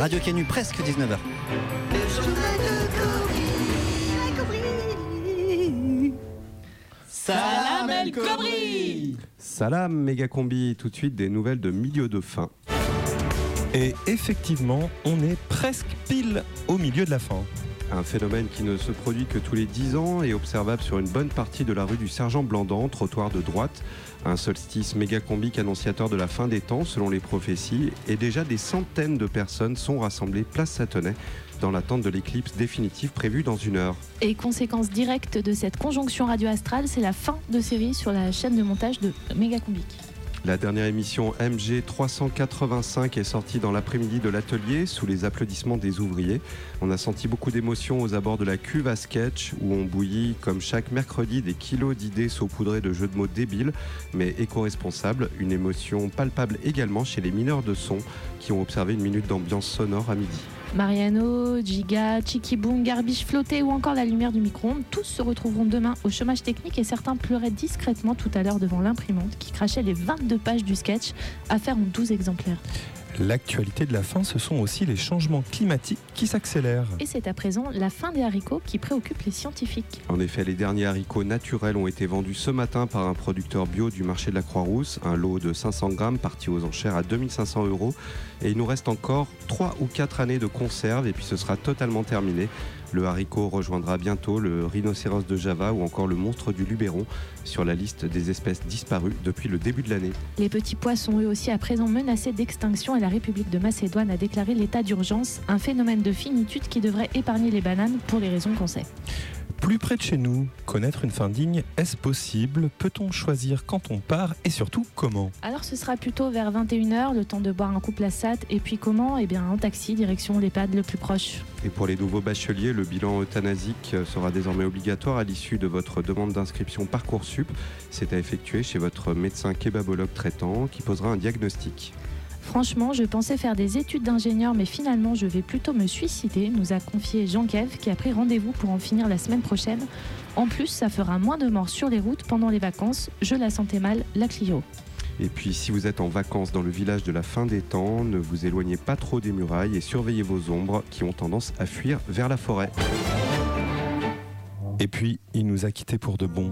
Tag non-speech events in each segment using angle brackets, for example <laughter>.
Radio Canu, presque 19h. Salam El Kobri Salam méga combi, tout de suite des nouvelles de milieu de fin. Et effectivement, on est presque pile au milieu de la fin. Un phénomène qui ne se produit que tous les 10 ans et observable sur une bonne partie de la rue du Sergent Blandan, trottoir de droite. Un solstice méga combique annonciateur de la fin des temps selon les prophéties. Et déjà des centaines de personnes sont rassemblées place Satonnet dans l'attente de l'éclipse définitive prévue dans une heure. Et conséquence directe de cette conjonction radio-astrale, c'est la fin de série sur la chaîne de montage de Megacombic. La dernière émission MG 385 est sortie dans l'après-midi de l'atelier sous les applaudissements des ouvriers. On a senti beaucoup d'émotions aux abords de la cuve à sketch où on bouillit comme chaque mercredi des kilos d'idées saupoudrées de jeux de mots débiles mais éco-responsables. Une émotion palpable également chez les mineurs de son qui ont observé une minute d'ambiance sonore à midi. Mariano, Giga, Chikiboom, Garbiche flotté ou encore la lumière du micro-ondes, tous se retrouveront demain au chômage technique et certains pleuraient discrètement tout à l'heure devant l'imprimante qui crachait les 22 pages du sketch à faire en 12 exemplaires. L'actualité de la fin, ce sont aussi les changements climatiques qui s'accélèrent. Et c'est à présent la fin des haricots qui préoccupe les scientifiques. En effet, les derniers haricots naturels ont été vendus ce matin par un producteur bio du marché de la Croix-Rousse. Un lot de 500 grammes parti aux enchères à 2500 euros. Et il nous reste encore 3 ou 4 années de conserve et puis ce sera totalement terminé. Le haricot rejoindra bientôt le rhinocéros de Java ou encore le monstre du Luberon sur la liste des espèces disparues depuis le début de l'année. Les petits pois sont eux aussi à présent menacés d'extinction et la République de Macédoine a déclaré l'état d'urgence, un phénomène de finitude qui devrait épargner les bananes pour les raisons qu'on sait. Plus près de chez nous, connaître une fin digne, est-ce possible? Peut-on choisir quand on part et surtout comment? Alors ce sera plutôt vers 21h, le temps de boire un coup Plassat, et puis comment? Eh bien en taxi, direction l'EHPAD le plus proche. Et pour les nouveaux bacheliers, le bilan euthanasie sera désormais obligatoire à l'issue de votre demande d'inscription Parcoursup. C'est à effectuer chez votre médecin kebabologue traitant qui posera un diagnostic. Franchement, je pensais faire des études d'ingénieur, mais finalement, je vais plutôt me suicider, nous a confié Jean Kev, qui a pris rendez-vous pour en finir la semaine prochaine. En plus, ça fera moins de morts sur les routes pendant les vacances. Je la sentais mal, la Clio. Et puis, si vous êtes en vacances dans le village de la fin des temps, ne vous éloignez pas trop des murailles et surveillez vos ombres qui ont tendance à fuir vers la forêt. Et puis, il nous a quittés pour de bon.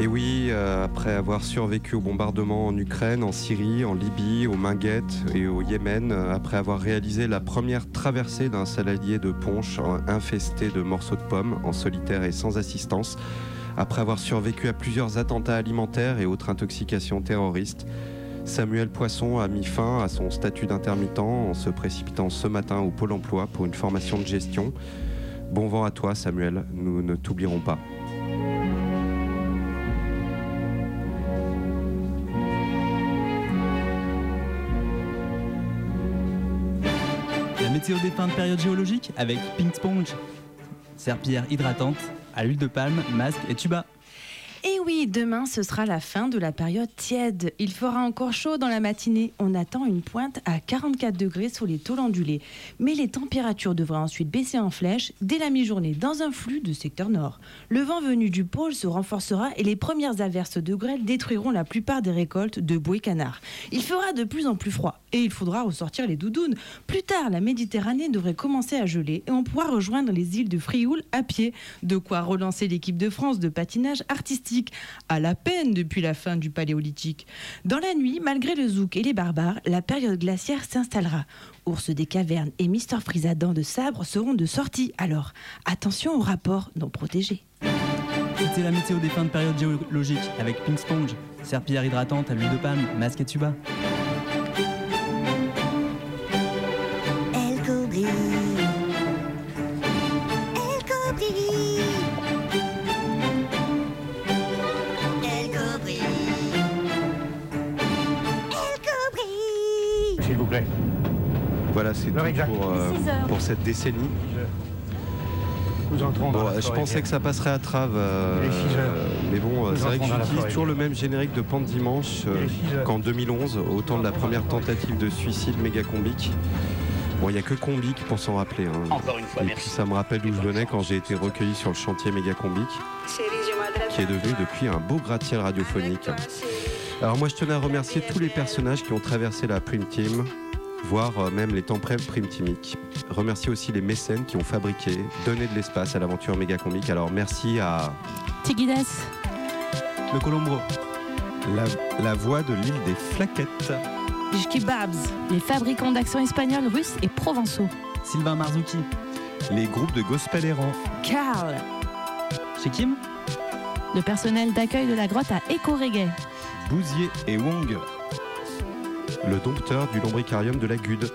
Et oui, euh, après avoir survécu au bombardement en Ukraine, en Syrie, en Libye, au Minguettes et au Yémen, euh, après avoir réalisé la première traversée d'un saladier de ponche infesté de morceaux de pommes, en solitaire et sans assistance, après avoir survécu à plusieurs attentats alimentaires et autres intoxications terroristes, Samuel Poisson a mis fin à son statut d'intermittent en se précipitant ce matin au Pôle emploi pour une formation de gestion. Bon vent à toi Samuel, nous ne t'oublierons pas. Météo des fins de période géologique avec Pink Sponge. Serpillière hydratante, à l'huile de palme, masque et tuba. Et oui, demain, ce sera la fin de la période tiède. Il fera encore chaud dans la matinée. On attend une pointe à 44 degrés sur les tôles ondulées. Mais les températures devraient ensuite baisser en flèche dès la mi-journée dans un flux de secteur nord. Le vent venu du pôle se renforcera et les premières averses de grêle détruiront la plupart des récoltes de bois et canards. Il fera de plus en plus froid et il faudra ressortir les doudounes. Plus tard, la Méditerranée devrait commencer à geler et on pourra rejoindre les îles de Frioul à pied. De quoi relancer l'équipe de France de patinage artistique à la peine depuis la fin du paléolithique. Dans la nuit, malgré le zouk et les barbares, la période glaciaire s'installera. Ours des cavernes et Mister Freeze à dents de sabre seront de sortie. Alors, attention au rapport non protégé. C'était la météo des fins de période géologique avec Pink Sponge, serpillière hydratante à l'huile de palme, masque et tuba. Plaît. Voilà, c'est tout pour, euh, pour cette décennie. Nous entrons dans Bon, la je pensais que ça passerait à trave, euh, mais bon, c'est vrai que j'utilise toujours le même générique de Pente Dimanche euh, qu'en 2011, au temps de la première tentative de suicide méga combique. Bon, il n'y a que Combic pour s'en rappeler. hein. Encore une fois, Et merci. puis ça me rappelle d'où je venais quand j'ai été recueilli sur le chantier méga combic, qui est devenu depuis un beau gratte-ciel radiophonique. Alors moi je tenais à remercier tous les personnages qui ont traversé la Prime Team. voire euh, même les temps pré-primtimiques. Remercie aussi les mécènes qui ont fabriqué, donné de l'espace à l'aventure méga comique. Alors merci à Tiguides, Le Colombro. La, la voix de l'île des Flaquettes. Babs. les fabricants d'accents espagnols, russes et provençaux. Sylvain Marzouki. Les groupes de gospel errants. Carl. Chez Kim Le personnel d'accueil de la grotte à Eco Reggae. Bousier et Wong. le dompteur du lombricarium de la Gude.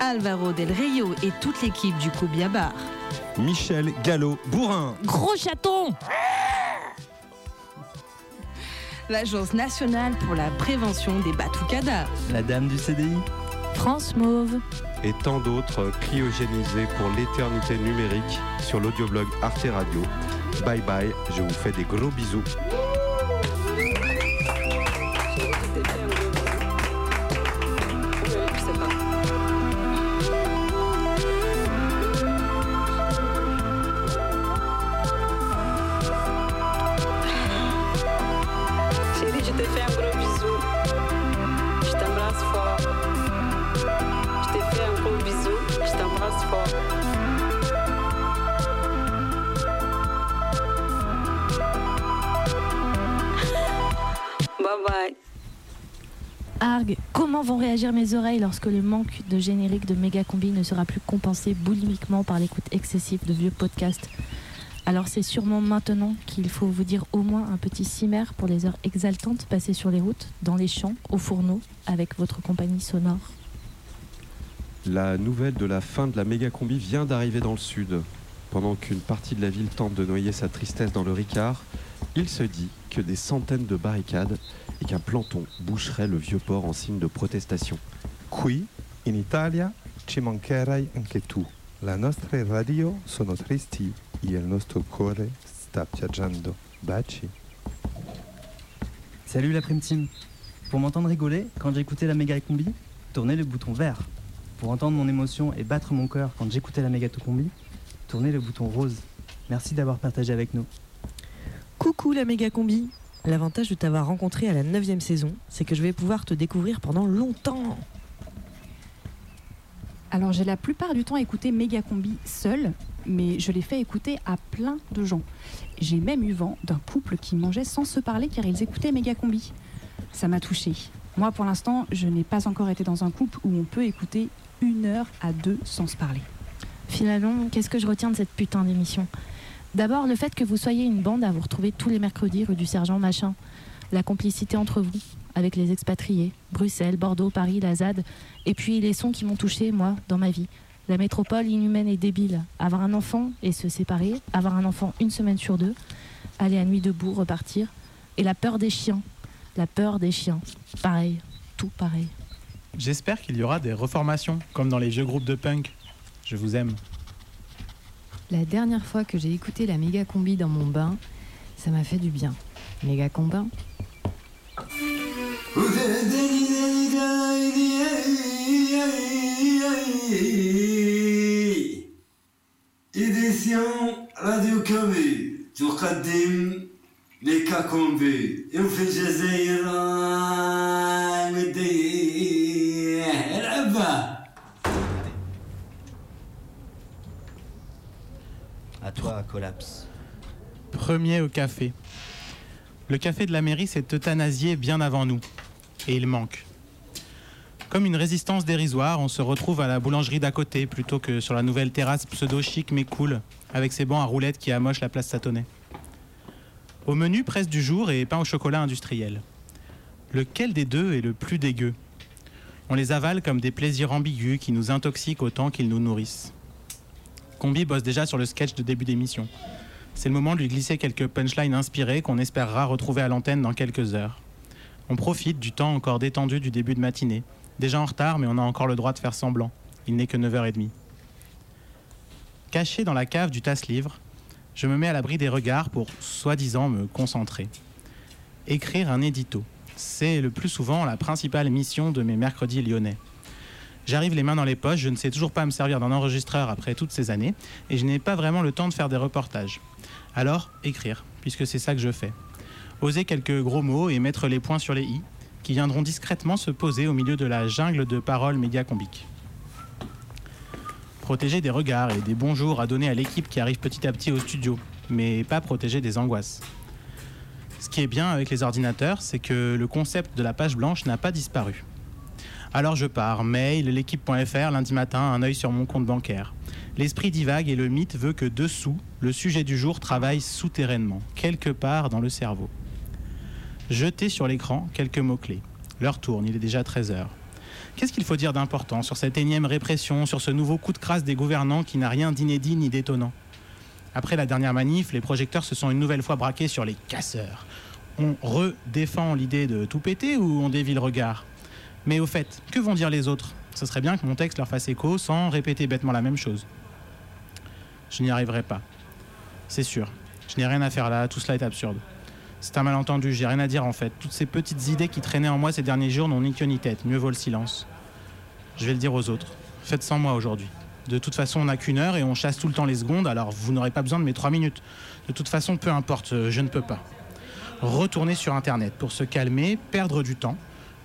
Alvaro Del Rio et toute l'équipe du Kobia Bar. Michel Gallo Bourrin. Gros chaton L'Agence nationale pour la prévention des batucadas. La dame du CDI. France Mauve. et tant d'autres cryogénisés pour l'éternité numérique sur l'audioblog Arte Radio. Bye bye, je vous fais des gros bisous. Vont réagir mes oreilles lorsque le manque de générique de méga combi ne sera plus compensé boulimiquement par l'écoute excessive de vieux podcasts Alors c'est sûrement maintenant qu'il faut vous dire au moins un petit cimer pour les heures exaltantes passées sur les routes, dans les champs, au fourneau, avec votre compagnie sonore. La nouvelle de la fin de la méga combi vient d'arriver dans le sud. Pendant qu'une partie de la ville tente de noyer sa tristesse dans le Ricard, il se dit que des centaines de barricades et qu'un planton boucherait le vieux port en signe de protestation. Qui, in Italia, ci mancherai anche tu. La nostra radio sono tristi e il nostro cuore sta piangendo. Baci. Salut la Prime Team. Pour m'entendre rigoler, quand j'écoutais la méga combi, tournez le bouton vert. Pour entendre mon émotion et battre mon cœur quand j'écoutais la méga combi, tournez le bouton rose. Merci d'avoir partagé avec nous. Coucou la méga combi L'avantage de t'avoir rencontré à la 9 saison, c'est que je vais pouvoir te découvrir pendant longtemps. Alors j'ai la plupart du temps écouté Megacombi seul, mais je l'ai fait écouter à plein de gens. J'ai même eu vent d'un couple qui mangeait sans se parler car ils écoutaient Megacombi. Ça m'a touché. Moi pour l'instant, je n'ai pas encore été dans un couple où on peut écouter une heure à deux sans se parler. Finalement, qu'est-ce que je retiens de cette putain d'émission? D'abord, le fait que vous soyez une bande à vous retrouver tous les mercredis rue du Sergent Machin. La complicité entre vous, avec les expatriés, Bruxelles, Bordeaux, Paris, la ZAD, et puis les sons qui m'ont touché, moi, dans ma vie. La métropole inhumaine et débile. Avoir un enfant et se séparer, avoir un enfant une semaine sur deux, aller à nuit debout, repartir. Et la peur des chiens. La peur des chiens. Pareil, tout pareil. J'espère qu'il y aura des reformations, comme dans les vieux groupes de punk. Je vous aime. La dernière fois que j'ai écouté la méga combi dans mon bain, ça m'a fait du bien. Méga combin إديسيون راديو كوبي تقدم ليكا كومبي في الجزائر مدي À toi, Collapse. Premier au café. Le café de la mairie s'est euthanasié bien avant nous. Et il manque. Comme une résistance dérisoire, on se retrouve à la boulangerie d'à côté plutôt que sur la nouvelle terrasse pseudo-chic mais cool, avec ses bancs à roulettes qui amochent la place Satonnet. Au menu, presse du jour et pain au chocolat industriel. Lequel des deux est le plus dégueu? On les avale comme des plaisirs ambigus qui nous intoxiquent autant qu'ils nous nourrissent. Combi bosse déjà sur le sketch de début d'émission. C'est le moment de lui glisser quelques punchlines inspirées qu'on espérera retrouver à l'antenne dans quelques heures. On profite du temps encore détendu du début de matinée. Déjà en retard, mais on a encore le droit de faire semblant. Il n'est que 9h30. Caché dans la cave du tasse-livre, je me mets à l'abri des regards pour, soi-disant, me concentrer. Écrire un édito. C'est le plus souvent la principale mission de mes mercredis lyonnais. J'arrive les mains dans les poches, je ne sais toujours pas me servir d'un enregistreur après toutes ces années, et je n'ai pas vraiment le temps de faire des reportages. Alors, écrire, puisque c'est ça que je fais. Oser quelques gros mots et mettre les points sur les i, qui viendront discrètement se poser au milieu de la jungle de paroles médiacombiques. Protéger des regards et des bonjours à donner à l'équipe qui arrive petit à petit au studio, mais pas protéger des angoisses. Ce qui est bien avec les ordinateurs, c'est que le concept de la page blanche n'a pas disparu. Alors je pars, mail, l'équipe.fr, lundi matin, un œil sur mon compte bancaire. L'esprit divague et le mythe veut que dessous, le sujet du jour travaille souterrainement, quelque part dans le cerveau. Jetez sur l'écran quelques mots-clés. L'heure tourne, il est déjà 13h. Qu'est-ce qu'il faut dire d'important sur cette énième répression, sur ce nouveau coup de crasse des gouvernants qui n'a rien d'inédit ni d'étonnant? Après la dernière manif, les projecteurs se sont une nouvelle fois braqués sur les casseurs. On redéfend l'idée de tout péter ou on dévie le regard? Mais au fait, que vont dire les autres? Ce serait bien que mon texte leur fasse écho sans répéter bêtement la même chose. Je n'y arriverai pas. C'est sûr. Je n'ai rien à faire là, tout cela est absurde. C'est un malentendu, j'ai rien à dire en fait. Toutes ces petites idées qui traînaient en moi ces derniers jours n'ont ni queue ni tête, mieux vaut le silence. Je vais le dire aux autres. Faites sans moi aujourd'hui. De toute façon, on n'a qu'une heure et on chasse tout le temps les secondes, alors vous n'aurez pas besoin de mes trois minutes. De toute façon, peu importe, je ne peux pas. Retourner sur Internet pour se calmer, perdre du temps,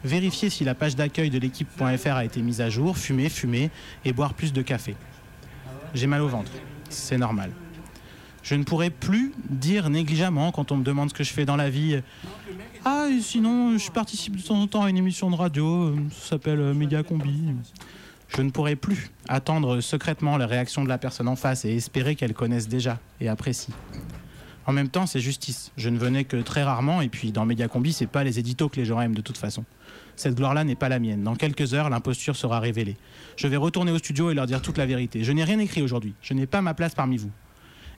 vérifier si la page d'accueil de l'équipe.fr a été mise à jour, fumer, fumer et boire plus de café. J'ai mal au ventre, c'est normal. Je ne pourrai plus dire négligemment quand on me demande ce que je fais dans la vie. Ah, sinon, je participe de temps en temps à une émission de radio, ça s'appelle euh, Média Combi. Je ne pourrai plus attendre secrètement la réaction de la personne en face et espérer qu'elle connaisse déjà et apprécie. En même temps, c'est justice. Je ne venais que très rarement, et puis dans Mediacombi, c'est pas les éditos que les gens aiment de toute façon. Cette gloire-là n'est pas la mienne. Dans quelques heures, l'imposture sera révélée. Je vais retourner au studio et leur dire toute la vérité. Je n'ai rien écrit aujourd'hui. Je n'ai pas ma place parmi vous.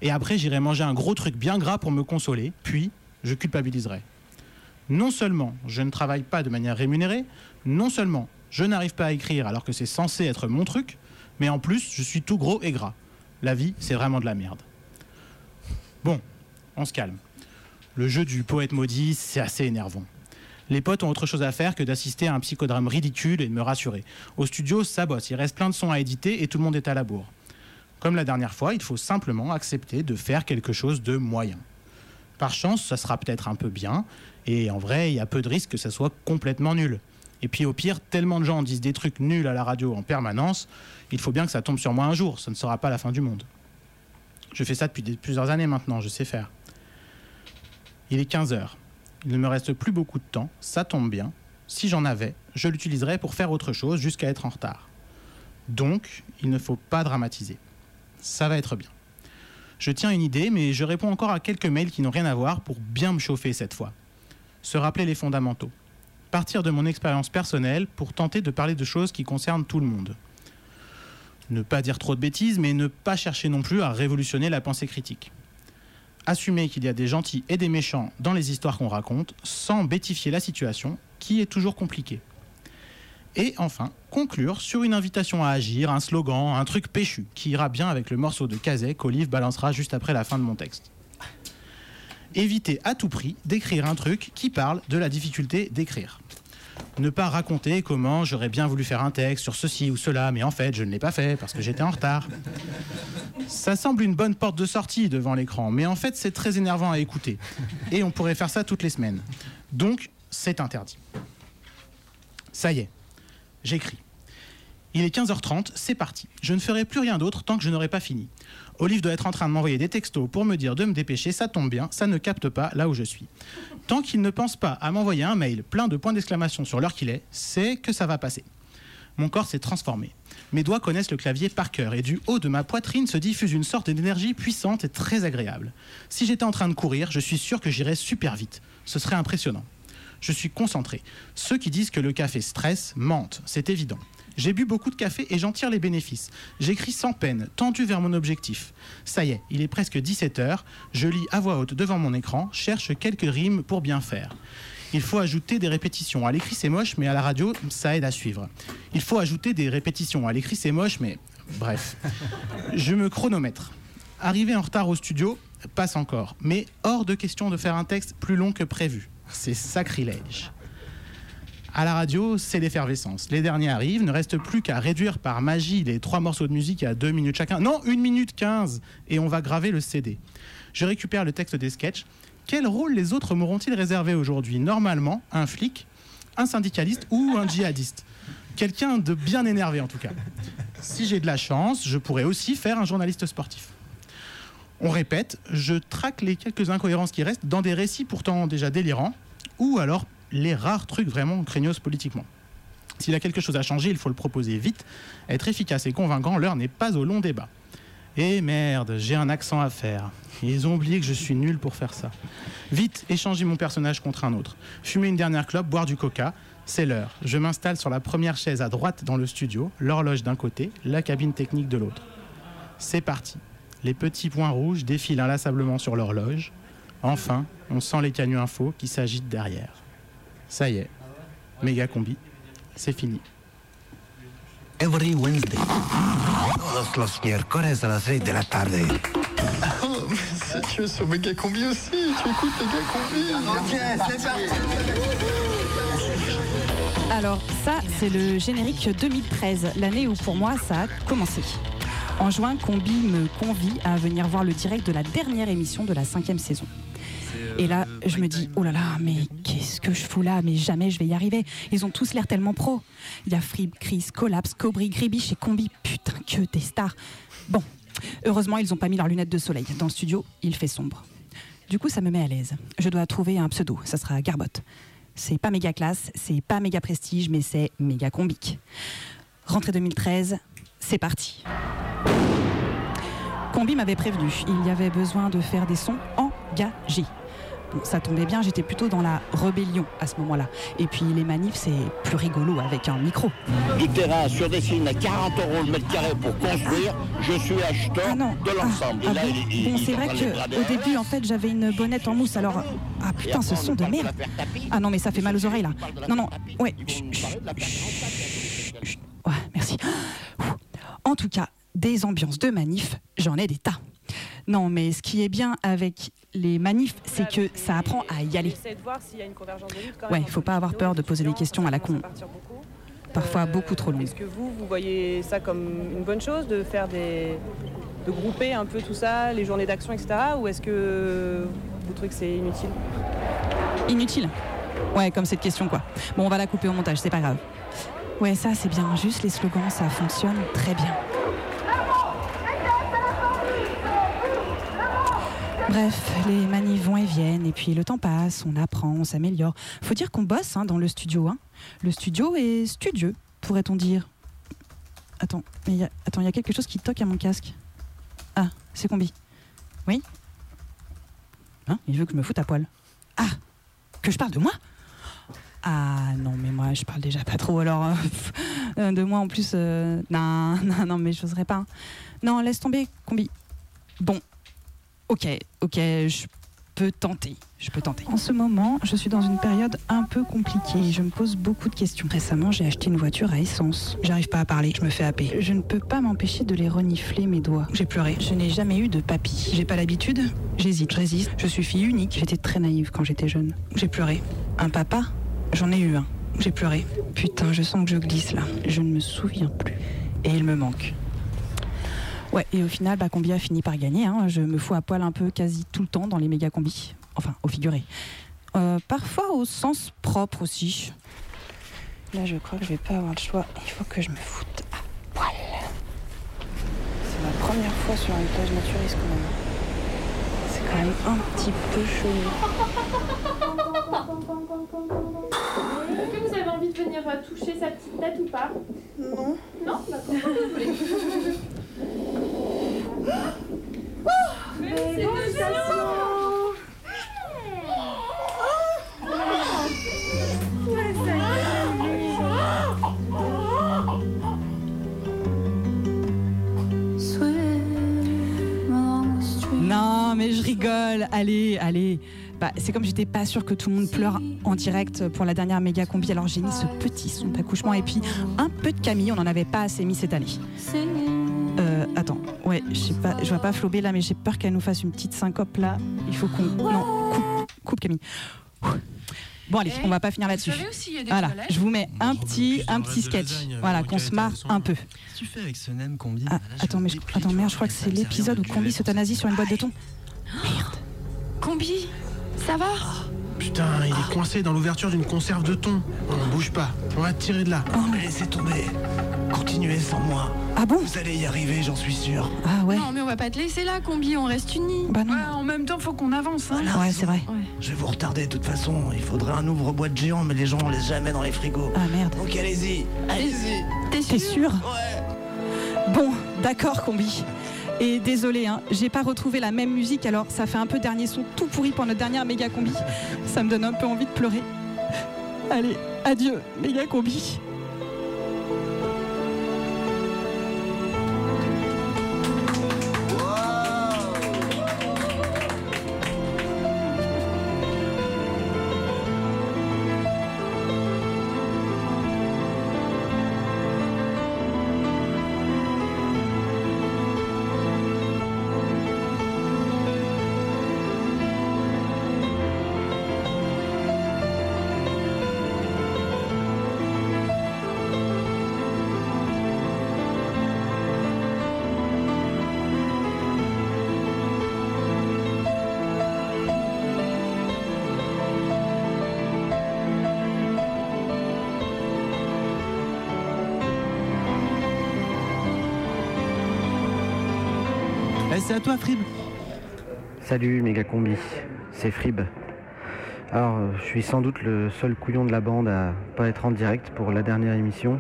Et après, j'irai manger un gros truc bien gras pour me consoler, puis je culpabiliserai. Non seulement je ne travaille pas de manière rémunérée, non seulement je n'arrive pas à écrire alors que c'est censé être mon truc, mais en plus, je suis tout gros et gras. La vie, c'est vraiment de la merde. Bon, on se calme. Le jeu du poète maudit, c'est assez énervant. Les potes ont autre chose à faire que d'assister à un psychodrame ridicule et de me rassurer. Au studio, ça bosse, il reste plein de sons à éditer et tout le monde est à la bourre. Comme la dernière fois, il faut simplement accepter de faire quelque chose de moyen. Par chance, ça sera peut-être un peu bien, et en vrai, il y a peu de risques que ça soit complètement nul. Et puis au pire, tellement de gens disent des trucs nuls à la radio en permanence, il faut bien que ça tombe sur moi un jour, ça ne sera pas la fin du monde. Je fais ça depuis plusieurs années maintenant, je sais faire. Il est 15 heures. Il ne me reste plus beaucoup de temps, ça tombe bien. Si j'en avais, je l'utiliserais pour faire autre chose jusqu'à être en retard. Donc, il ne faut pas dramatiser. Ça va être bien. Je tiens une idée, mais je réponds encore à quelques mails qui n'ont rien à voir pour bien me chauffer cette fois. Se rappeler les fondamentaux. Partir de mon expérience personnelle pour tenter de parler de choses qui concernent tout le monde. Ne pas dire trop de bêtises, mais ne pas chercher non plus à révolutionner la pensée critique. Assumer qu'il y a des gentils et des méchants dans les histoires qu'on raconte, sans bêtifier la situation, qui est toujours compliquée. Et enfin, conclure sur une invitation à agir, un slogan, un truc péchu, qui ira bien avec le morceau de Kazé qu'Olive balancera juste après la fin de mon texte. Éviter à tout prix d'écrire un truc qui parle de la difficulté d'écrire. Ne pas raconter comment j'aurais bien voulu faire un texte sur ceci ou cela, mais en fait je ne l'ai pas fait parce que j'étais en retard. Ça semble une bonne porte de sortie devant l'écran, mais en fait c'est très énervant à écouter. Et on pourrait faire ça toutes les semaines. Donc c'est interdit. Ça y est, j'écris. Il est 15h30, c'est parti. Je ne ferai plus rien d'autre tant que je n'aurai pas fini. Olive doit être en train de m'envoyer des textos pour me dire de me dépêcher, ça tombe bien, ça ne capte pas là où je suis. Tant qu'il ne pense pas à m'envoyer un mail plein de points d'exclamation sur l'heure qu'il est, c'est que ça va passer. Mon corps s'est transformé. Mes doigts connaissent le clavier par cœur et du haut de ma poitrine se diffuse une sorte d'énergie puissante et très agréable. Si j'étais en train de courir, je suis sûr que j'irais super vite. Ce serait impressionnant. Je suis concentré. Ceux qui disent que le café stresse mentent, c'est évident. J'ai bu beaucoup de café et j'en tire les bénéfices. J'écris sans peine, tendu vers mon objectif. Ça y est, il est presque 17 heures. Je lis à voix haute devant mon écran, cherche quelques rimes pour bien faire. Il faut ajouter des répétitions. À l'écrit, c'est moche, mais à la radio, ça aide à suivre. Il faut ajouter des répétitions. À l'écrit, c'est moche, mais bref. Je me chronomètre. Arrivé en retard au studio, passe encore. Mais hors de question de faire un texte plus long que prévu. C'est sacrilège. À la radio, c'est l'effervescence. Les derniers arrivent, ne reste plus qu'à réduire par magie les trois morceaux de musique à deux minutes chacun. Non, une minute quinze Et on va graver le CD. Je récupère le texte des sketchs. Quel rôle les autres m'auront-ils réservé aujourd'hui? Normalement, un flic, un syndicaliste ou un djihadiste. Quelqu'un de bien énervé en tout cas. Si j'ai de la chance, je pourrais aussi faire un journaliste sportif. On répète, je traque les quelques incohérences qui restent dans des récits pourtant déjà délirants, ou alors les rares trucs vraiment craignos politiquement. S'il a quelque chose à changer, il faut le proposer vite. Être efficace et convaincant, l'heure n'est pas au long débat. Et merde, j'ai un accent à faire. Ils ont oublié que je suis nul pour faire ça. Vite, échanger mon personnage contre un autre. Fumer une dernière clope, boire du coca. C'est l'heure. Je m'installe sur la première chaise à droite dans le studio, l'horloge d'un côté, la cabine technique de l'autre. C'est parti. Les petits points rouges défilent inlassablement sur l'horloge. Enfin, on sent les canaux info qui s'agitent derrière. Ça y est, méga combi, c'est fini. Every Wednesday. Todos los miércoles a las 6 de la tarde. Oh, mais si tu es sur Méga Combi aussi, tu écoutes Méga Combi. Ok, c'est parti. Alors ça, c'est le générique 2013, l'année où pour moi ça a commencé. En juin, Combi me convie à venir voir le direct de la dernière émission de la cinquième saison. Et là, je me dis, oh là là, mais qu'est-ce que je fous là? Mais jamais je vais y arriver. Ils ont tous l'air tellement pros. Il y a Free, Chris, Collapse, Cobry, Gribiche et Combi. Putain, que des stars. Bon, heureusement, ils n'ont pas mis leurs lunettes de soleil. Dans le studio, il fait sombre. Du coup, ça me met à l'aise. Je dois trouver un pseudo. Ça sera Garbotte. C'est pas méga classe, c'est pas méga prestige, mais c'est méga combique. Rentrée 2013, c'est parti. Combi m'avait prévenu, il y avait besoin de faire des sons engagés. Bon, ça tombait bien, j'étais plutôt dans la rébellion à ce moment-là. Et puis les manifs, c'est plus rigolo avec un micro. Du terrain sur des signes à 40 euros le mètre carré pour construire, je suis acheteur de l'ensemble. Ah bon, Bon, il c'est vrai qu'au début, en fait, j'avais une bonnette en mousse, alors... Ah putain, ce son de merde Ah non, mais ça fait mal aux oreilles, là. Non, non. Ouais, merci. En tout cas, des ambiances de manif, j'en ai des tas. Non, mais ce qui est bien avec les manifs, c'est que ça apprend à y aller. Ouais, faut pas avoir peur de poser des questions à la con. Parfois beaucoup trop longues. Est-ce que vous, vous voyez ça comme une bonne chose de faire des. de grouper un peu tout ça, les journées d'action, etc. Ou est-ce que vous trouvez que c'est inutile? Inutile. Ouais, comme cette question, quoi. Bon, on va la couper au montage, c'est pas grave. Ouais, ça, c'est bien. Juste les slogans, ça fonctionne très bien. Bref, les manifs vont et viennent, et puis le temps passe, on apprend, on s'améliore. Faut dire qu'on bosse hein, dans le studio. Hein. Le studio est studieux, pourrait-on dire. Attends, il y a... Quelque chose qui toque à mon casque. Ah, c'est combi. Oui Hein Il veut que je me foute à poil. Ah Que je parle de moi? Ah non, mais moi, je parle déjà pas trop, alors... euh, de moi, en plus... euh, non, non, non, mais je pas. Non, laisse tomber, combi. Bon, ok, ok, je peux tenter. Je peux tenter. En ce moment, je suis dans une période un peu compliquée. Je me pose beaucoup de questions. Récemment, j'ai acheté une voiture à essence. J'arrive pas à parler, je me fais happer. Je ne peux pas m'empêcher de les renifler mes doigts. J'ai pleuré. Je n'ai jamais eu de papy. J'ai pas l'habitude. J'hésite, je résiste. Je suis fille unique. J'étais très naïve quand j'étais jeune. J'ai pleuré. Un papa? J'en ai eu un. J'ai pleuré. Putain, je sens que je glisse là. Je ne me souviens plus. Et il me manque. Ouais, et au final, bah, Combi a fini par gagner. hein. Je me fous à poil un peu quasi tout le temps dans les méga combis. Enfin, au figuré. Euh, parfois au sens propre aussi. Là, je crois que je vais pas avoir le choix. Il faut que je me foute à poil. C'est ma première fois sur une plage naturiste quand même. C'est quand même un petit peu chelou. Est-ce que vous avez envie de venir euh, toucher sa petite tête ou pas? Non. Non? D'accord, <laughs> Non, mais je rigole. Allez, allez. Bah, c'est comme j'étais pas sûre que tout le monde pleure en direct pour la dernière méga combi. Alors j'ai mis ce petit son d'accouchement et puis un peu de Camille. On n'en avait pas assez mis cette année. Euh, attends, ouais, je sais pas, je vois pas Flobé là, mais j'ai peur qu'elle nous fasse une petite syncope là. Il faut qu'on. Non, coupe, coupe Camille. Bon allez, on va pas finir là-dessus. Voilà, toilettes je vous mets un petit, un petit sketch. Voilà, qu'on se marre un peu. Qu'est-ce que tu fais avec ce nem combi Ah, attends, mais je, attends, merde, je crois que c'est l'épisode où Combi s'euthanasie sur une boîte de thon. Combi, ça va? Putain, il est coincé dans l'ouverture d'une conserve de thon. On bouge pas. On va te tirer de là. Mais laissez tomber. Continuez sans moi. Ah bon Vous allez y arriver, j'en suis sûr. Ah ouais Non, mais on va pas te laisser là, Combi, on reste unis. Bah non. en même temps, faut qu'on avance. Hein. Ouais, c'est vrai. Je vais vous retarder de toute façon. Il faudrait un ouvre-boîte géant, mais les gens on laisse jamais dans les frigos. Ah merde. Donc allez-y. Allez-y. T'es sûr Bon, d'accord, combi. Et désolé, hein, j'ai pas retrouvé la même musique, alors ça fait un peu dernier son tout pourri pour notre dernière méga combi. Ça me donne un peu envie de pleurer. Allez, adieu, méga combi. Toi, Frib. Salut méga combi, c'est Frib. Alors, euh, je suis sans doute le seul couillon de la bande à pas être en direct pour la dernière émission.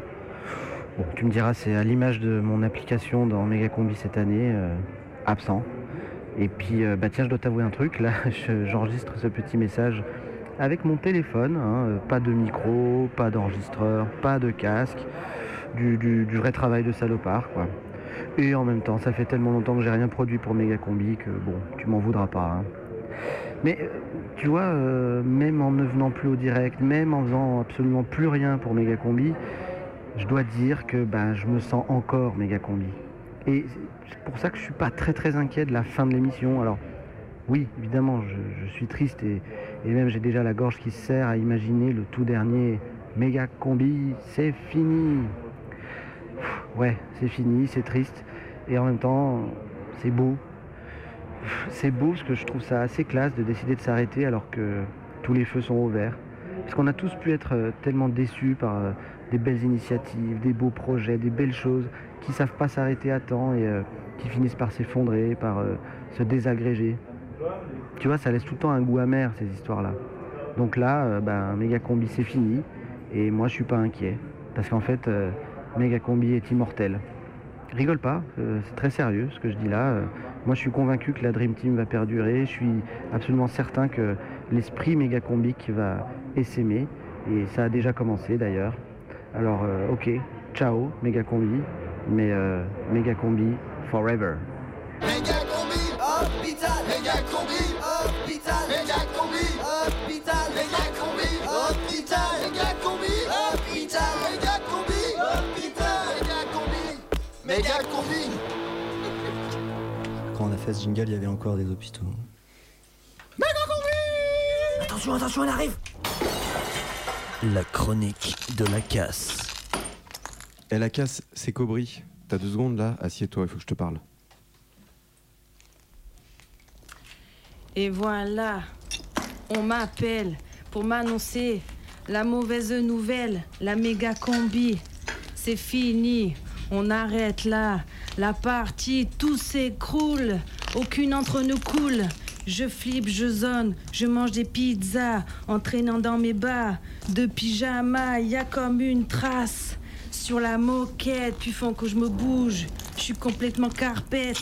Tu me diras, c'est à l'image de mon application dans méga combi cette année, euh, absent. Et puis, euh, bah tiens, je dois t'avouer un truc, là, <laughs> je- j'enregistre ce petit message avec mon téléphone, hein, pas de micro, pas d'enregistreur, pas de casque, du, du- du vrai travail de salopard, quoi. Et en même temps, ça fait tellement longtemps que j'ai rien produit pour Méga Combi que bon, tu m'en voudras pas. hein. Mais euh, tu vois, euh, même en ne venant plus au direct, même en faisant absolument plus rien pour Méga Combi, je dois dire que ben, je me sens encore Méga Combi. Et c'est pour ça que je suis pas très très inquiet de la fin de l'émission. Alors, oui, évidemment, je, suis triste et, et même j'ai déjà la gorge qui se serre à imaginer le tout dernier Méga Combi, c'est fini. Ouais, c'est fini, c'est triste. Et en même temps, c'est beau. C'est beau parce que je trouve ça assez classe de décider de s'arrêter alors que tous les feux sont au vert. Parce qu'on a tous pu être euh, tellement déçus par euh, des belles initiatives, des beaux projets, des belles choses qui savent pas s'arrêter à temps et euh, qui finissent par s'effondrer, par se désagréger. Tu vois, ça laisse tout le temps un goût amer ces histoires-là. Donc là, ben, méga combi c'est fini et moi je suis pas inquiet parce qu'en fait, euh, méga combi est immortel. Rigole pas, euh, c'est très sérieux ce que je dis là. Euh, moi je suis convaincu que la Dream Team va perdurer. Je suis absolument certain que l'esprit méga combique va essaimer et ça a déjà commencé d'ailleurs. Alors euh, ok, ciao méga combi, mais euh, méga combi forever. Méga combi, Jingle, il y avait encore des hôpitaux. Méga combi Attention, attention, elle arrive La chronique de la casse. Et la casse, c'est Cobry. T'as deux secondes là Assieds-toi, il faut que je te parle. Et voilà, on m'appelle pour m'annoncer la mauvaise nouvelle, la méga combi. C'est fini, on arrête là. La partie, tout s'écroule, aucune entre nous coule. Je flippe, je zone, je mange des pizzas en traînant dans mes bas. De pyjama, y a comme une trace sur la moquette, puis font que je me bouge. Je suis complètement carpette.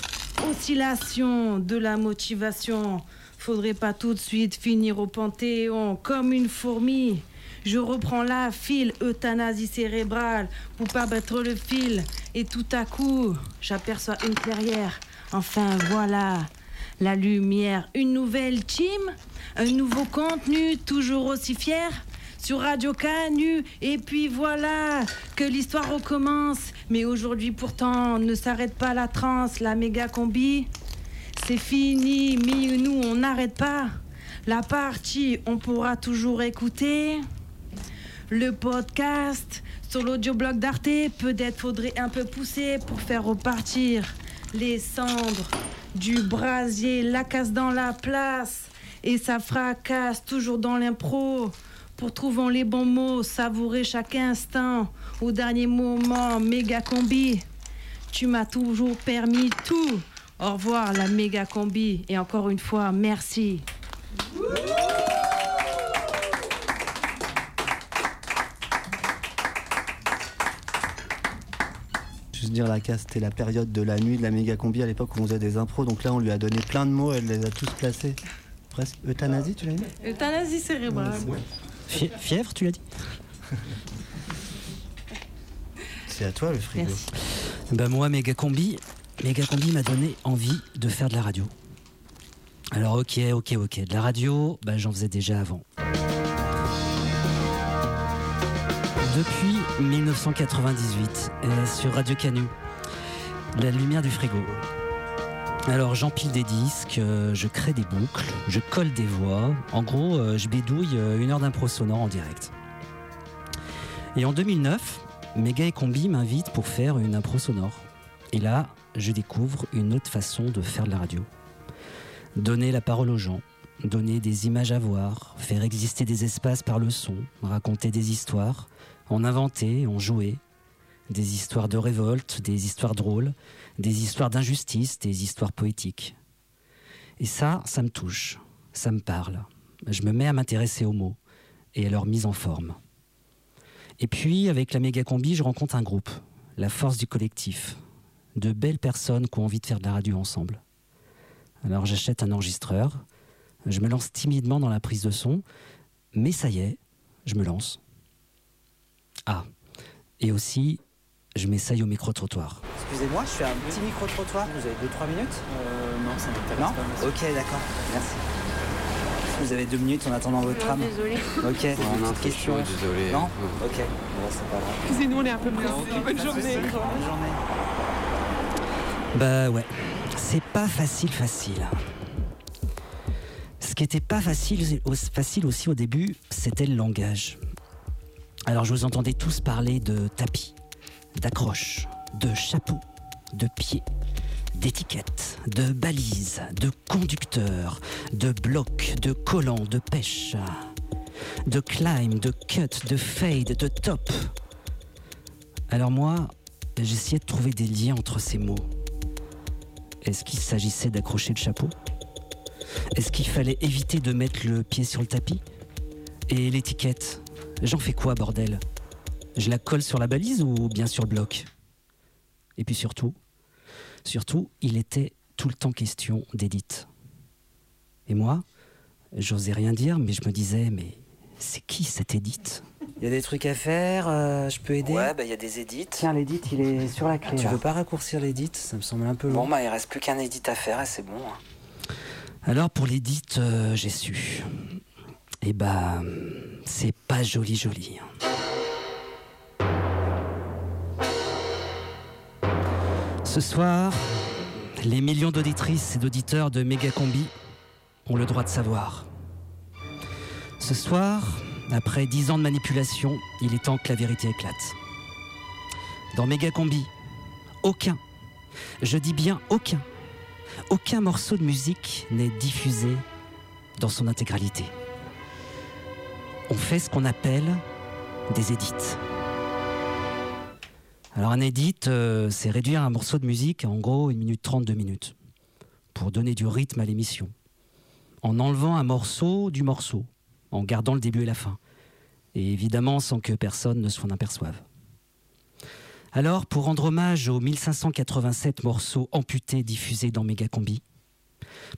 Oscillation de la motivation. Faudrait pas tout de suite finir au panthéon comme une fourmi. Je reprends la file, euthanasie cérébrale pour pas battre le fil. Et tout à coup, j'aperçois une clairière. Enfin voilà, la lumière, une nouvelle team, un nouveau contenu, toujours aussi fier. Sur Radio Canu, et puis voilà que l'histoire recommence. Mais aujourd'hui pourtant ne s'arrête pas la transe, la méga combi. C'est fini, mais nous on n'arrête pas. La partie, on pourra toujours écouter. Le podcast sur l'audioblog d'Arte, peut-être faudrait un peu pousser pour faire repartir les cendres du brasier, la casse dans la place. Et ça fracasse toujours dans l'impro. Pour trouver les bons mots, savourer chaque instant. Au dernier moment, méga combi. Tu m'as toujours permis tout. Au revoir la méga combi. Et encore une fois, merci. La casse, c'était la période de la nuit de la méga combi à l'époque où on faisait des impros. Donc là, on lui a donné plein de mots, elle les a tous placés. Presque euthanasie, tu l'as dit? Euthanasie cérébrale. Fièvre, tu l'as dit? C'est à toi le frigo. Bah moi, Méga Combi, Méga Combi m'a donné envie de faire de la radio. Alors ok, ok, ok. De la radio, bah, j'en faisais déjà avant. Depuis 1998, euh, sur Radio Canu, la lumière du frigo. Alors j'empile des disques, euh, je crée des boucles, je colle des voix. En gros, euh, je bédouille euh, une heure d'impro sonore en direct. Et en 2009, Méga et Combi m'invitent pour faire une impro sonore. Et là, je découvre une autre façon de faire de la radio. Donner la parole aux gens, donner des images à voir, faire exister des espaces par le son, raconter des histoires, en inventer, en jouer. Des histoires de révolte, des histoires drôles, des histoires d'injustice, des histoires poétiques. Et ça, ça me touche, ça me parle. Je me mets à m'intéresser aux mots et à leur mise en forme. Et puis, avec la méga combi, je rencontre un groupe, la force du collectif, de belles personnes qui ont envie de faire de la radio ensemble. Alors j'achète un enregistreur, je me lance timidement dans la prise de son, mais ça y est, je me lance. Ah, et aussi, je m'essaye au micro-trottoir. Excusez-moi, je fais un petit micro-trottoir. Vous avez 2-3 minutes non, ça m'intéresse Non pas, merci. Ok, d'accord. Merci. Vous avez deux minutes en attendant votre tram désolé. Ok, On a un petite peu question. chaud, désolé. Non Ok, bon, c'est pas grave. Excusez-nous, on est un peu pressés. Bonne journée. Bonne journée. Bah ouais, c'est pas facile facile. Ce qui était pas facile, facile aussi au début, c'était le langage. Alors je vous entendais tous parler de tapis, d'accroches, de chapeaux, de pieds, d'étiquettes, de balises, de conducteurs, de blocs, de collants, de pêche, de climb, de cut, de fade, de top. Alors moi, j'essayais de trouver des liens entre ces mots. Est-ce qu'il s'agissait d'accrocher le chapeau? Est-ce qu'il fallait éviter de mettre le pied sur le tapis? Et l'étiquette? J'en fais quoi, bordel? Je la colle sur la balise ou bien sur le bloc? Et puis surtout, surtout, il était tout le temps question d'Edith. Et moi, j'osais rien dire, mais je me disais, mais c'est qui cette Edith? Il y a des trucs à faire, euh, je peux aider? Ouais, bah il y a des édits. Tiens, l'édit, il est sur la clé. Tu là. veux pas raccourcir l'édit Ça me semble un peu long. Bon, bah, il reste plus qu'un édit à faire et c'est bon. hein. Alors pour l'édit, euh, j'ai su. Et bah, c'est pas joli joli. Ce soir, les millions d'auditrices et d'auditeurs de Megacombi ont le droit de savoir. Ce soir, après dix ans de manipulation, il est temps que la vérité éclate. Dans Megacombi, aucun, je dis bien aucun, aucun morceau de musique n'est diffusé dans son intégralité. On fait ce qu'on appelle des édits. Alors un édit, euh, c'est réduire un morceau de musique en gros 1 minute 30, 2 minutes, pour donner du rythme à l'émission, en enlevant un morceau du morceau, en gardant le début et la fin, et évidemment sans que personne ne s'en aperçoive. Alors, pour rendre hommage aux 1587 morceaux amputés diffusés dans Megacombi,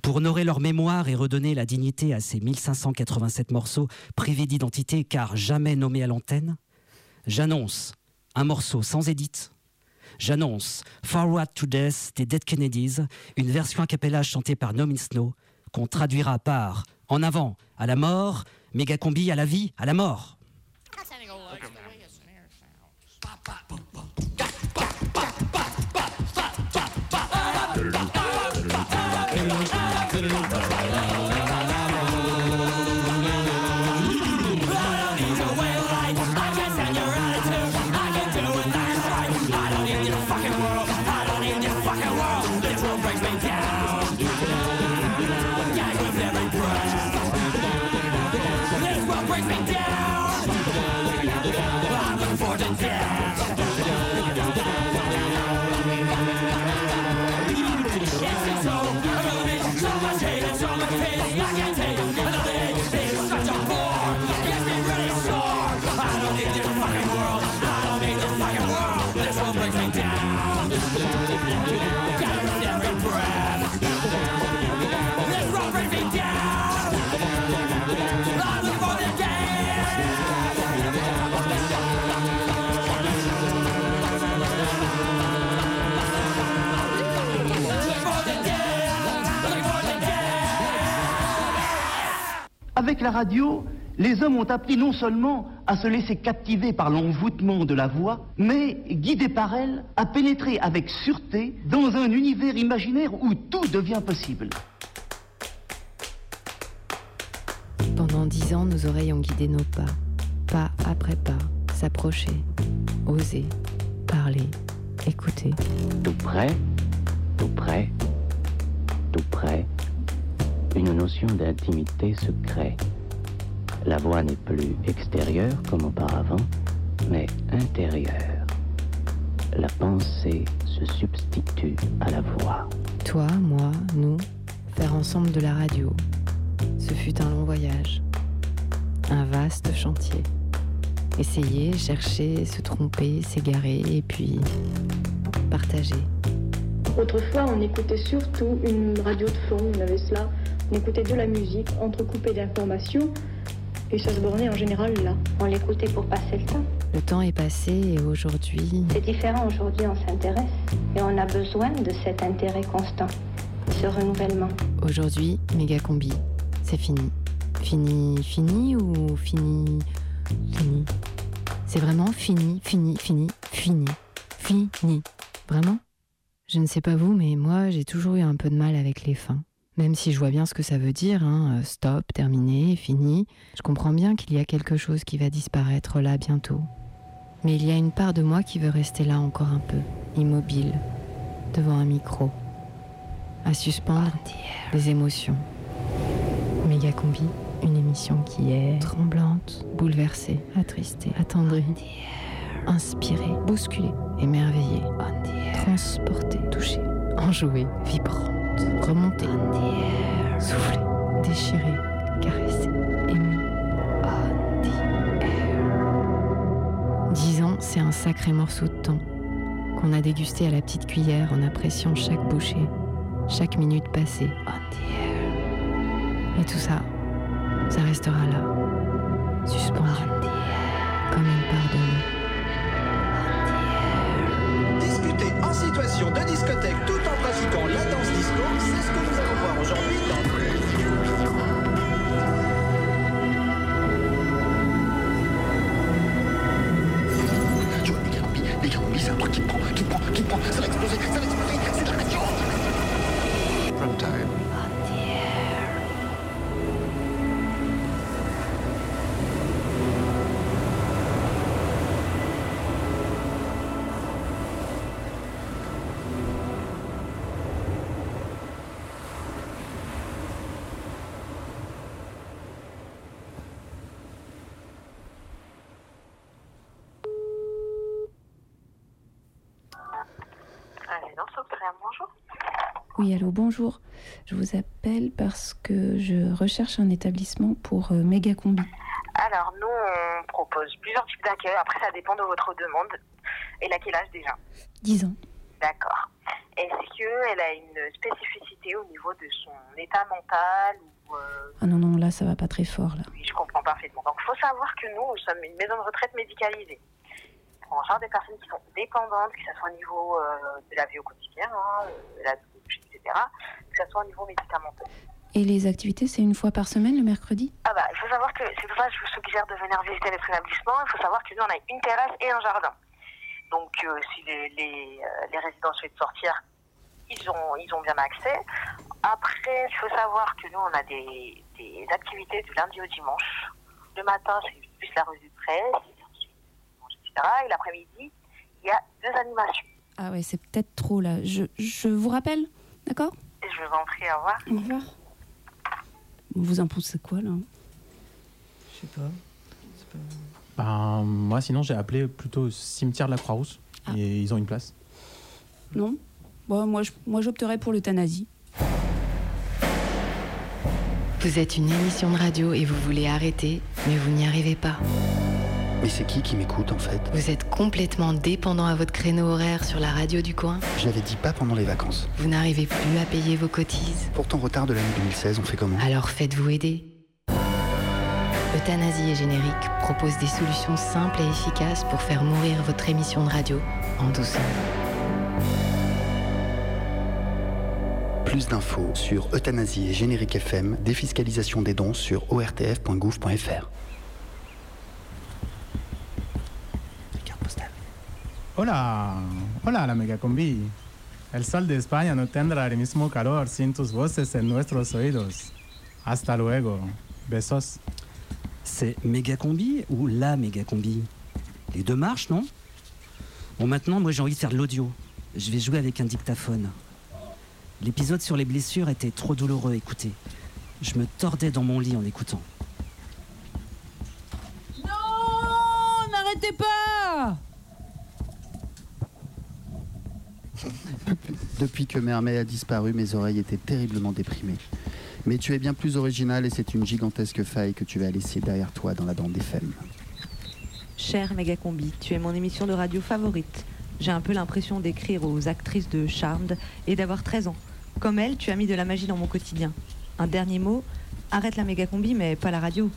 pour honorer leur mémoire et redonner la dignité à ces 1587 morceaux privés d'identité car jamais nommés à l'antenne, j'annonce un morceau sans édite. J'annonce Forward to Death des Dead Kennedys, une version a chantée par No No, qu'on traduira par En avant, à la mort, Megacombi à la vie, à la mort. Serenotta. Avec la radio, les hommes ont appris non seulement à se laisser captiver par l'envoûtement de la voix, mais, guidés par elle, à pénétrer avec sûreté dans un univers imaginaire où tout devient possible. Pendant dix ans, nos oreilles ont guidé nos pas, pas après pas, s'approcher, oser, parler, écouter. Tout près, tout près, tout près, une notion d'intimité se crée. La voix n'est plus extérieure comme auparavant, mais intérieure. La pensée se substitue à la voix. Toi, moi, nous, faire ensemble de la radio. Ce fut un long voyage, un vaste chantier. Essayer, chercher, se tromper, s'égarer et puis partager. Autrefois, on écoutait surtout une radio de fond, on avait cela. On écoutait de la musique entrecoupée d'informations et ça se bornait en général là. On l'écoutait pour passer le temps. Le temps est passé et aujourd'hui, C'est différent aujourd'hui, on s'intéresse et on a besoin de cet intérêt constant, ce renouvellement. aujourd'hui, méga combi, c'est fini. Fini, fini ou fini, fini C'est vraiment fini, fini, fini, fini, fini. Vraiment? Je ne sais pas vous, mais moi, j'ai toujours eu un peu de mal avec les fins. Même si je vois bien ce que ça veut dire, hein, euh, stop, terminé, fini, je comprends bien qu'il y a quelque chose qui va disparaître là bientôt. Mais il y a une part de moi qui veut rester là encore un peu, immobile, devant un micro, à suspendre les émotions. Méga combi, une émission qui est tremblante, bouleversée, attristée, attendrie, inspirée, bousculée, émerveillée, transportée, touchée, enjouée, vibrante, remontée, soufflée, déchirée, caressée, émue. Dix ans, c'est un sacré morceau de temps qu'on a dégusté à la petite cuillère en appréciant chaque bouchée, chaque minute passée. Et tout ça, ça restera là, suspendu, comme une part de nous. Discuter en situation de discothèque tout Oui, allô, bonjour. Je vous appelle parce que je recherche un établissement pour euh, méga combi. Alors, nous, on propose plusieurs types d'accueil. Après, ça dépend de votre demande. Elle a quel âge déjà 10 ans. D'accord. Est-ce qu'elle a une spécificité au niveau de son état mental ou, euh, Ah non, non, là, ça va pas très fort, là. Oui, je comprends parfaitement. Donc, il faut savoir que nous, nous sommes une maison de retraite médicalisée. On charge des personnes qui sont dépendantes, que ce soit au niveau euh, de la vie au quotidien, hein, de la que ce soit au niveau médicamenteux. Et les activités, c'est une fois par semaine, le mercredi? Ah bah, il faut savoir que c'est pour ça que je vous suggère de venir visiter notre établissement. Il faut savoir que nous, on a une terrasse et un jardin. Donc, euh, si les, les, euh, les résidents souhaitent sortir, ils ont, ils ont bien accès. Après, il faut savoir que nous, on a des, des activités du lundi au dimanche. Le matin, c'est plus la revue de presse, etc. Et l'après-midi, il y a deux animations. Ah ouais, c'est peut-être trop, là. Je, je vous rappelle, d'accord Et je vous en prie, au revoir. Au revoir. Vous en pensez quoi, là Je sais pas. Ben, moi, sinon, j'ai appelé plutôt au cimetière de la Croix-Rousse. Et ils ont une place. Non Bon, moi, je- moi, j'opterais pour l'euthanasie. Vous êtes une émission de radio et vous voulez arrêter, mais vous n'y arrivez pas. Mais c'est qui qui m'écoute en fait Vous êtes complètement dépendant à votre créneau horaire sur la radio du coin. Je l'avais dit pas pendant les vacances. Vous n'arrivez plus à payer vos cotises. Pour ton retard de l'année 2016, on fait comment Alors faites-vous aider. Euthanasie et Générique propose des solutions simples et efficaces pour faire mourir votre émission de radio en douceur. Plus d'infos sur euthanasie et générique FM, défiscalisation des dons sur ortf.gouv.fr. Hola, hola la megacombi. El sol de España no tendrá el mismo calor sin tus voces en nuestros oídos. Hasta luego. Besos. C'est méga combi ou la méga combi? Les deux marchent, non? Bon, maintenant, moi j'ai envie de faire de l'audio. Je vais jouer avec un dictaphone. L'épisode sur les blessures était trop douloureux, écoutez. Je me tordais dans mon lit en écoutant. Non, n'arrêtez pas Depuis que Mermet a disparu, mes oreilles étaient terriblement déprimées. Mais tu es bien plus original et c'est une gigantesque faille que tu vas laisser derrière toi dans la bande FM. Cher Megacombi, tu es mon émission de radio favorite. J'ai un peu l'impression d'écrire aux actrices de Charmed et d'avoir 13 ans. Comme elle, tu as mis de la magie dans mon quotidien. Un dernier mot, arrête la Megacombi mais pas la radio.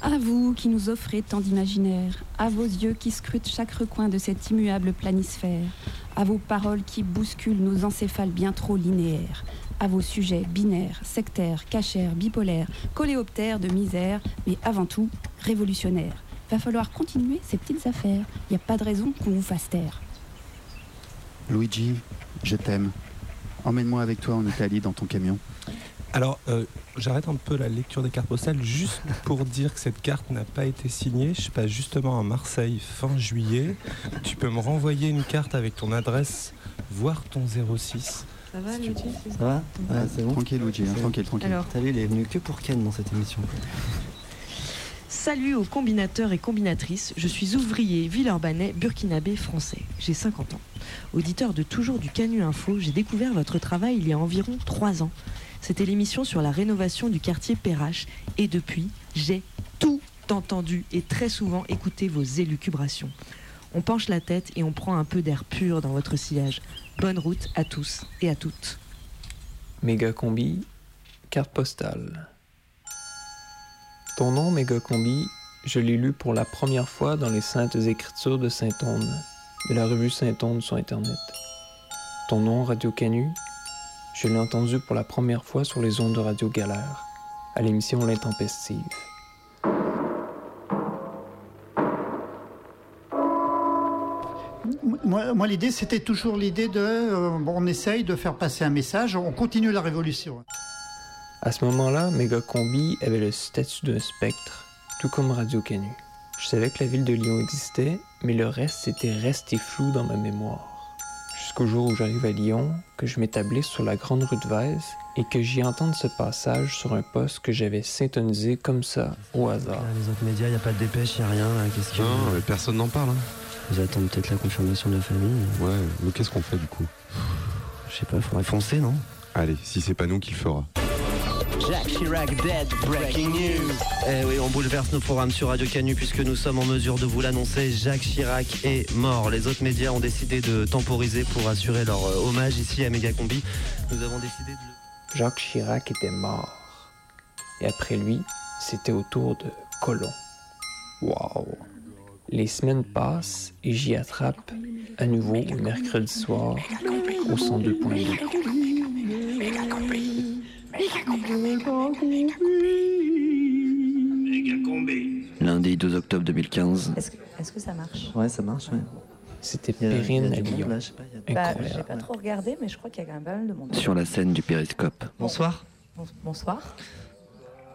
À vous qui nous offrez tant d'imaginaire, à vos yeux qui scrutent chaque recoin de cette immuable planisphère, à vos paroles qui bousculent nos encéphales bien trop linéaires, à vos sujets binaires, sectaires, cachères, bipolaires, coléoptères de misère, mais avant tout révolutionnaires. Va falloir continuer ces petites affaires. Il n'y a pas de raison qu'on vous fasse taire. Luigi, je t'aime. Emmène-moi avec toi en Italie dans ton camion. Alors, euh, j'arrête un peu la lecture des cartes postales juste pour dire que cette carte n'a pas été signée. Je passe justement à Marseille fin juillet. Tu peux me renvoyer une carte avec ton adresse, voire ton 06. Ça va, Luigi? Ça va? Ouais, c'est bon. Tranquille, Luigi, hein, tranquille, tranquille. Alors. T'as vu, il est venu que pour Ken dans cette émission. Salut aux combinateurs et combinatrices, je suis ouvrier villeurbanais burkinabé français. J'ai 50 ans. Auditeur de Toujours du Canu Info, j'ai découvert votre travail il y a environ 3 ans. C'était l'émission sur la rénovation du quartier Perrache et depuis, j'ai tout entendu et très souvent écouté vos élucubrations. On penche la tête et on prend un peu d'air pur dans votre sillage. Bonne route à tous et à toutes. Méga combi, carte postale. Ton nom, Méga combi, je l'ai lu pour la première fois dans les Saintes Écritures de Saint-Onde, de la revue Saint-Onde sur Internet. Ton nom, Radio Canu, je l'ai entendu pour la première fois sur les ondes de Radio Galère, à l'émission L'Intempestive. Moi, moi, l'idée, c'était toujours l'idée de, euh, bon, on essaye de faire passer un message, on continue la révolution. À ce moment-là, Méga Combi avait le statut d'un spectre, tout comme Radio Canu. Je savais que la ville de Lyon existait, mais le reste était resté flou dans ma mémoire. Jusqu'au jour où j'arrive à Lyon, que je m'établisse sur la grande rue de Vèze et que j'y entende ce passage sur un poste que j'avais syntonisé comme ça, au hasard. Les autres médias, il n'y a pas de dépêche, il n'y a rien. là, Qu'est-ce que... Non, mais personne n'en parle. hein. Ils attendent peut-être la confirmation de la famille. Ouais, mais qu'est-ce qu'on fait du coup? Je sais pas, il faudrait foncer, non? Allez, si c'est pas nous qui le fera. Jacques Chirac dead, breaking news. Eh oui, on bouleverse nos programmes sur Radio Canu puisque nous sommes en mesure de vous l'annoncer. Jacques Chirac est mort. Les autres médias ont décidé de temporiser pour assurer leur euh, hommage ici à Megacombi. Nous avons décidé de le... Jacques Chirac était mort. Et après lui, c'était au tour de Colomb. Waouh! Les semaines passent et j'y attrape à nouveau le mercredi soir au 102.2. Lundi 12 octobre 2015. Est-ce que, est-ce que ça marche? Ouais, ça marche, ouais. C'était Perrine du à Lyon. là, je sais pas, a- Bah, Incroyable. j'ai pas trop regardé, mais je crois qu'il y a quand même pas mal de monde. Sur la scène du périscope. Bonsoir. Bon- bonsoir.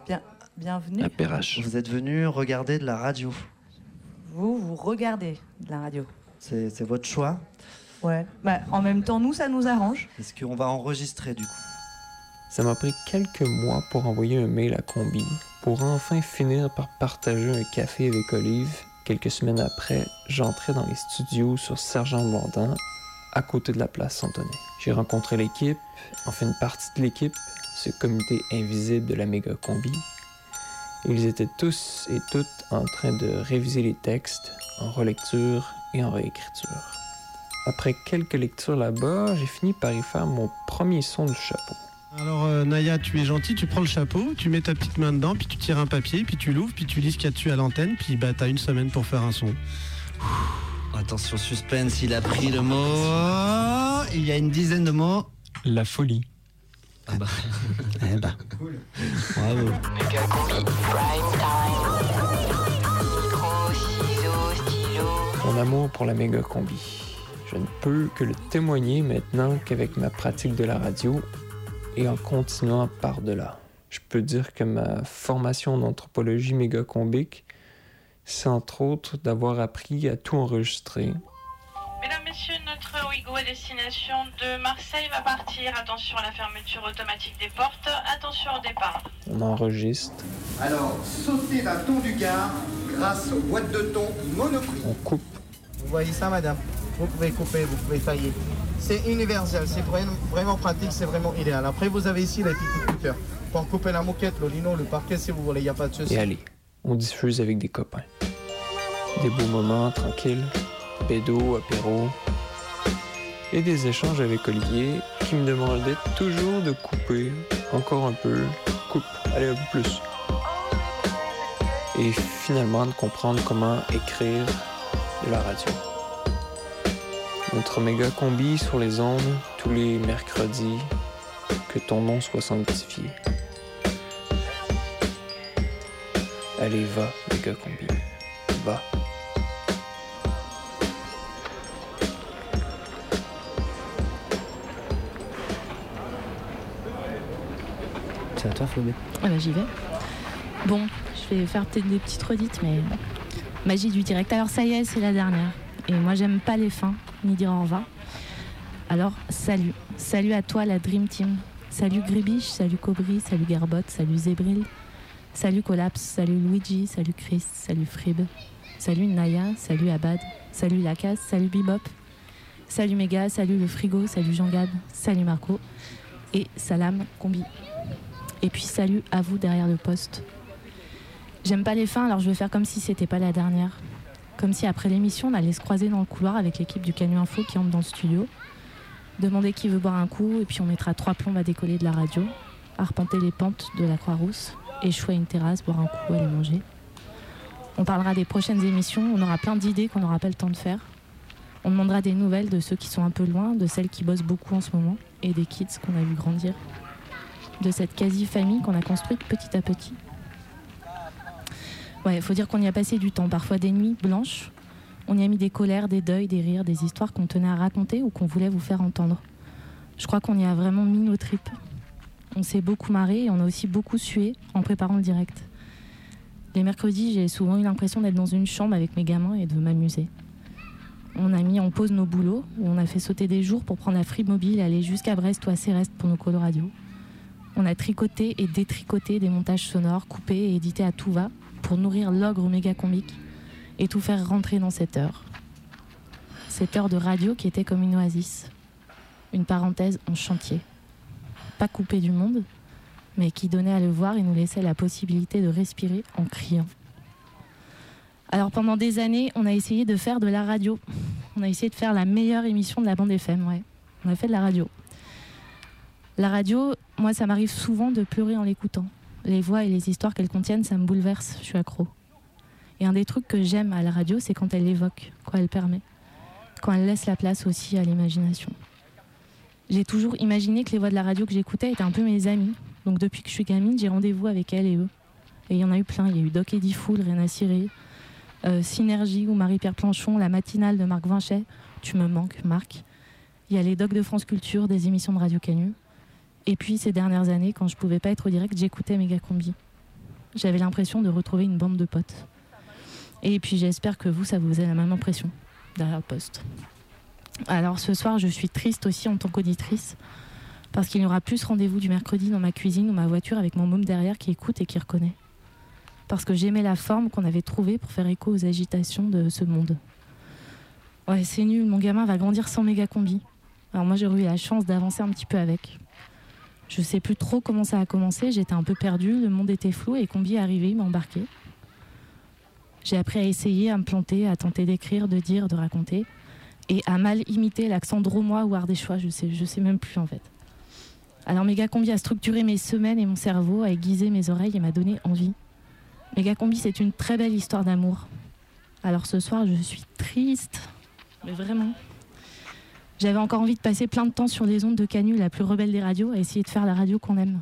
Bien, bienvenue. À Perrache. Vous êtes venu regarder de la radio. Vous, vous regardez de la radio. C'est c'est votre choix. Ouais. Bah, en même temps, nous, ça nous arrange. Est-ce qu'on va enregistrer du coup? Ça m'a pris quelques mois pour envoyer un mail à Combi, pour enfin finir par partager un café avec Olive. Quelques semaines après, j'entrais dans les studios sur Sergent Blondin, à côté de la place Santoné. J'ai rencontré l'équipe, enfin une partie de l'équipe, ce comité invisible de la méga combi. Ils étaient tous et toutes en train de réviser les textes en relecture et en réécriture. Après quelques lectures là-bas, j'ai fini par y faire mon premier son du chapeau. Alors euh, Naya, tu es gentil, tu prends le chapeau, tu mets ta petite main dedans, puis tu tires un papier, puis tu l'ouvres, puis tu lis ce qu'il y a dessus à l'antenne, puis bah t'as une semaine pour faire un son. Attention, suspense, il a pris le mot. Il y a une dizaine de mots. La folie. Ah bah. <laughs> eh bah. Bravo. Mon amour pour la méga combi. Je ne peux que le témoigner maintenant qu'avec ma pratique de la radio et en continuant par-delà. Je peux dire que ma formation en anthropologie méga combique, c'est entre autres d'avoir appris à tout enregistrer, Mesdames, Messieurs, notre Ouigo à destination de Marseille va partir. Attention à la fermeture automatique des portes. Attention au départ. on enregistre, Alors, sautez d'un ton du gare grâce aux boîtes de thon Monoprix. on coupe, Vous voyez ça, madame? Vous pouvez couper, vous pouvez tailler. C'est universel, c'est vraiment, pratique, c'est vraiment idéal. Après, vous avez ici les petits coupeurs. Pour couper la moquette, le lino, le parquet, si vous voulez, il n'y a pas de souci. et allez, on diffuse avec des copains. Des beaux moments tranquilles, pédo, apéro, et des échanges avec Olivier qui me demandait toujours de couper encore un peu, coupe, allez un peu plus. Et finalement de comprendre comment écrire de la radio. Notre méga combi sur les ondes tous les mercredis, que ton nom soit sanctifié. Allez, va, méga combi. Va. C'est à toi, Flaubert. Ah bah j'y vais. Bon, je vais faire peut-être des petites redites, mais magie du direct. Alors ça y est, c'est la dernière. Et moi j'aime pas les fins, ni dire au revoir. Alors salut. Salut à toi la Dream Team. Salut Gribiche, salut Cobry, salut Garbot, salut Zébril. Salut Collapse, salut Luigi, salut Chris, salut Frib. Salut Naya, salut Abad, salut Lacasse, salut Bebop. Salut Méga, salut le frigo, salut Jean-Gab, salut Marco. Et salam combi. Et puis salut à vous derrière le poste. J'aime pas les fins, alors je vais faire comme si c'était pas la dernière. Comme si après l'émission, on allait se croiser dans le couloir avec l'équipe du Canu Info qui entre dans le studio. Demander qui veut boire un coup, et puis on mettra trois plombes à décoller de la radio, arpenter les pentes de la Croix-Rousse, échouer à une terrasse, boire un coup, aller manger. On parlera des prochaines émissions, on aura plein d'idées qu'on n'aura pas le temps de faire. On demandera des nouvelles de ceux qui sont un peu loin, de celles qui bossent beaucoup en ce moment, et des kids qu'on a vu grandir de cette quasi-famille qu'on a construite petit à petit. Ouais, faut dire qu'on y a passé du temps, parfois des nuits blanches. On y a mis des colères, des deuils, des rires, des histoires qu'on tenait à raconter ou qu'on voulait vous faire entendre. Je crois qu'on y a vraiment mis nos tripes. On s'est beaucoup marré et on a aussi beaucoup sué en préparant le direct. Les mercredis, j'ai souvent eu l'impression d'être dans une chambre avec mes gamins et de m'amuser. On a mis en pause nos boulots, on a fait sauter des jours pour prendre la free mobile et aller jusqu'à Brest ou à Céreste pour nos colos radio. On a tricoté et détricoté des montages sonores, coupés et édités à tout va pour nourrir l'ogre méga comique et tout faire rentrer dans cette heure. Cette heure de radio qui était comme une oasis, une parenthèse en chantier. Pas coupée du monde, mais qui donnait à le voir et nous laissait la possibilité de respirer en criant. Alors pendant des années, on a essayé de faire de la radio. On a essayé de faire la meilleure émission de la bande FM, ouais. On a fait de la radio. La radio, moi, ça m'arrive souvent de pleurer en l'écoutant. Les voix et les histoires qu'elles contiennent, ça me bouleverse, je suis accro. Et un des trucs que j'aime à la radio, c'est quand elle évoque, quand elle permet, quand elle laisse la place aussi à l'imagination. J'ai toujours imaginé que les voix de la radio que j'écoutais étaient un peu mes amis. Donc depuis que je suis gamine, j'ai rendez-vous avec elles et eux. Et il y en a eu plein. Il y a eu Doc Eddie Foul, Réna Ciré, euh, Synergie ou Marie-Pierre Planchon, La matinale de Marc Vinchet. Tu me manques, Marc. Il y a les docs de France Culture, des émissions de Radio Canu. Et puis ces dernières années, quand je pouvais pas être au direct, j'écoutais Méga Combi. J'avais l'impression de retrouver une bande de potes. Et puis j'espère que vous, ça vous faisait la même impression derrière le poste. Alors ce soir, je suis triste aussi en tant qu'auditrice, parce qu'il n'y aura plus ce rendez-vous du mercredi dans ma cuisine ou ma voiture avec mon môme derrière qui écoute et qui reconnaît. Parce que j'aimais la forme qu'on avait trouvée pour faire écho aux agitations de ce monde. Ouais, c'est nul, mon gamin va grandir sans méga combi. Alors moi, j'ai eu la chance d'avancer un petit peu avec. Je sais plus trop comment ça a commencé, j'étais un peu perdue, le monde était flou et combi est arrivé, il m'a embarqué. J'ai appris à essayer, à me planter, à tenter d'écrire, de dire, de raconter, et à mal imiter l'accent dromois ou ardéchois, je sais, je sais même plus en fait. Alors Méga Combi a structuré mes semaines et mon cerveau, a aiguisé mes oreilles et m'a donné envie. Méga Combi, c'est une très belle histoire d'amour. Alors ce soir, je suis triste, mais vraiment. J'avais encore envie de passer plein de temps sur les ondes de Canu, la plus rebelle des radios, à essayer de faire la radio qu'on aime.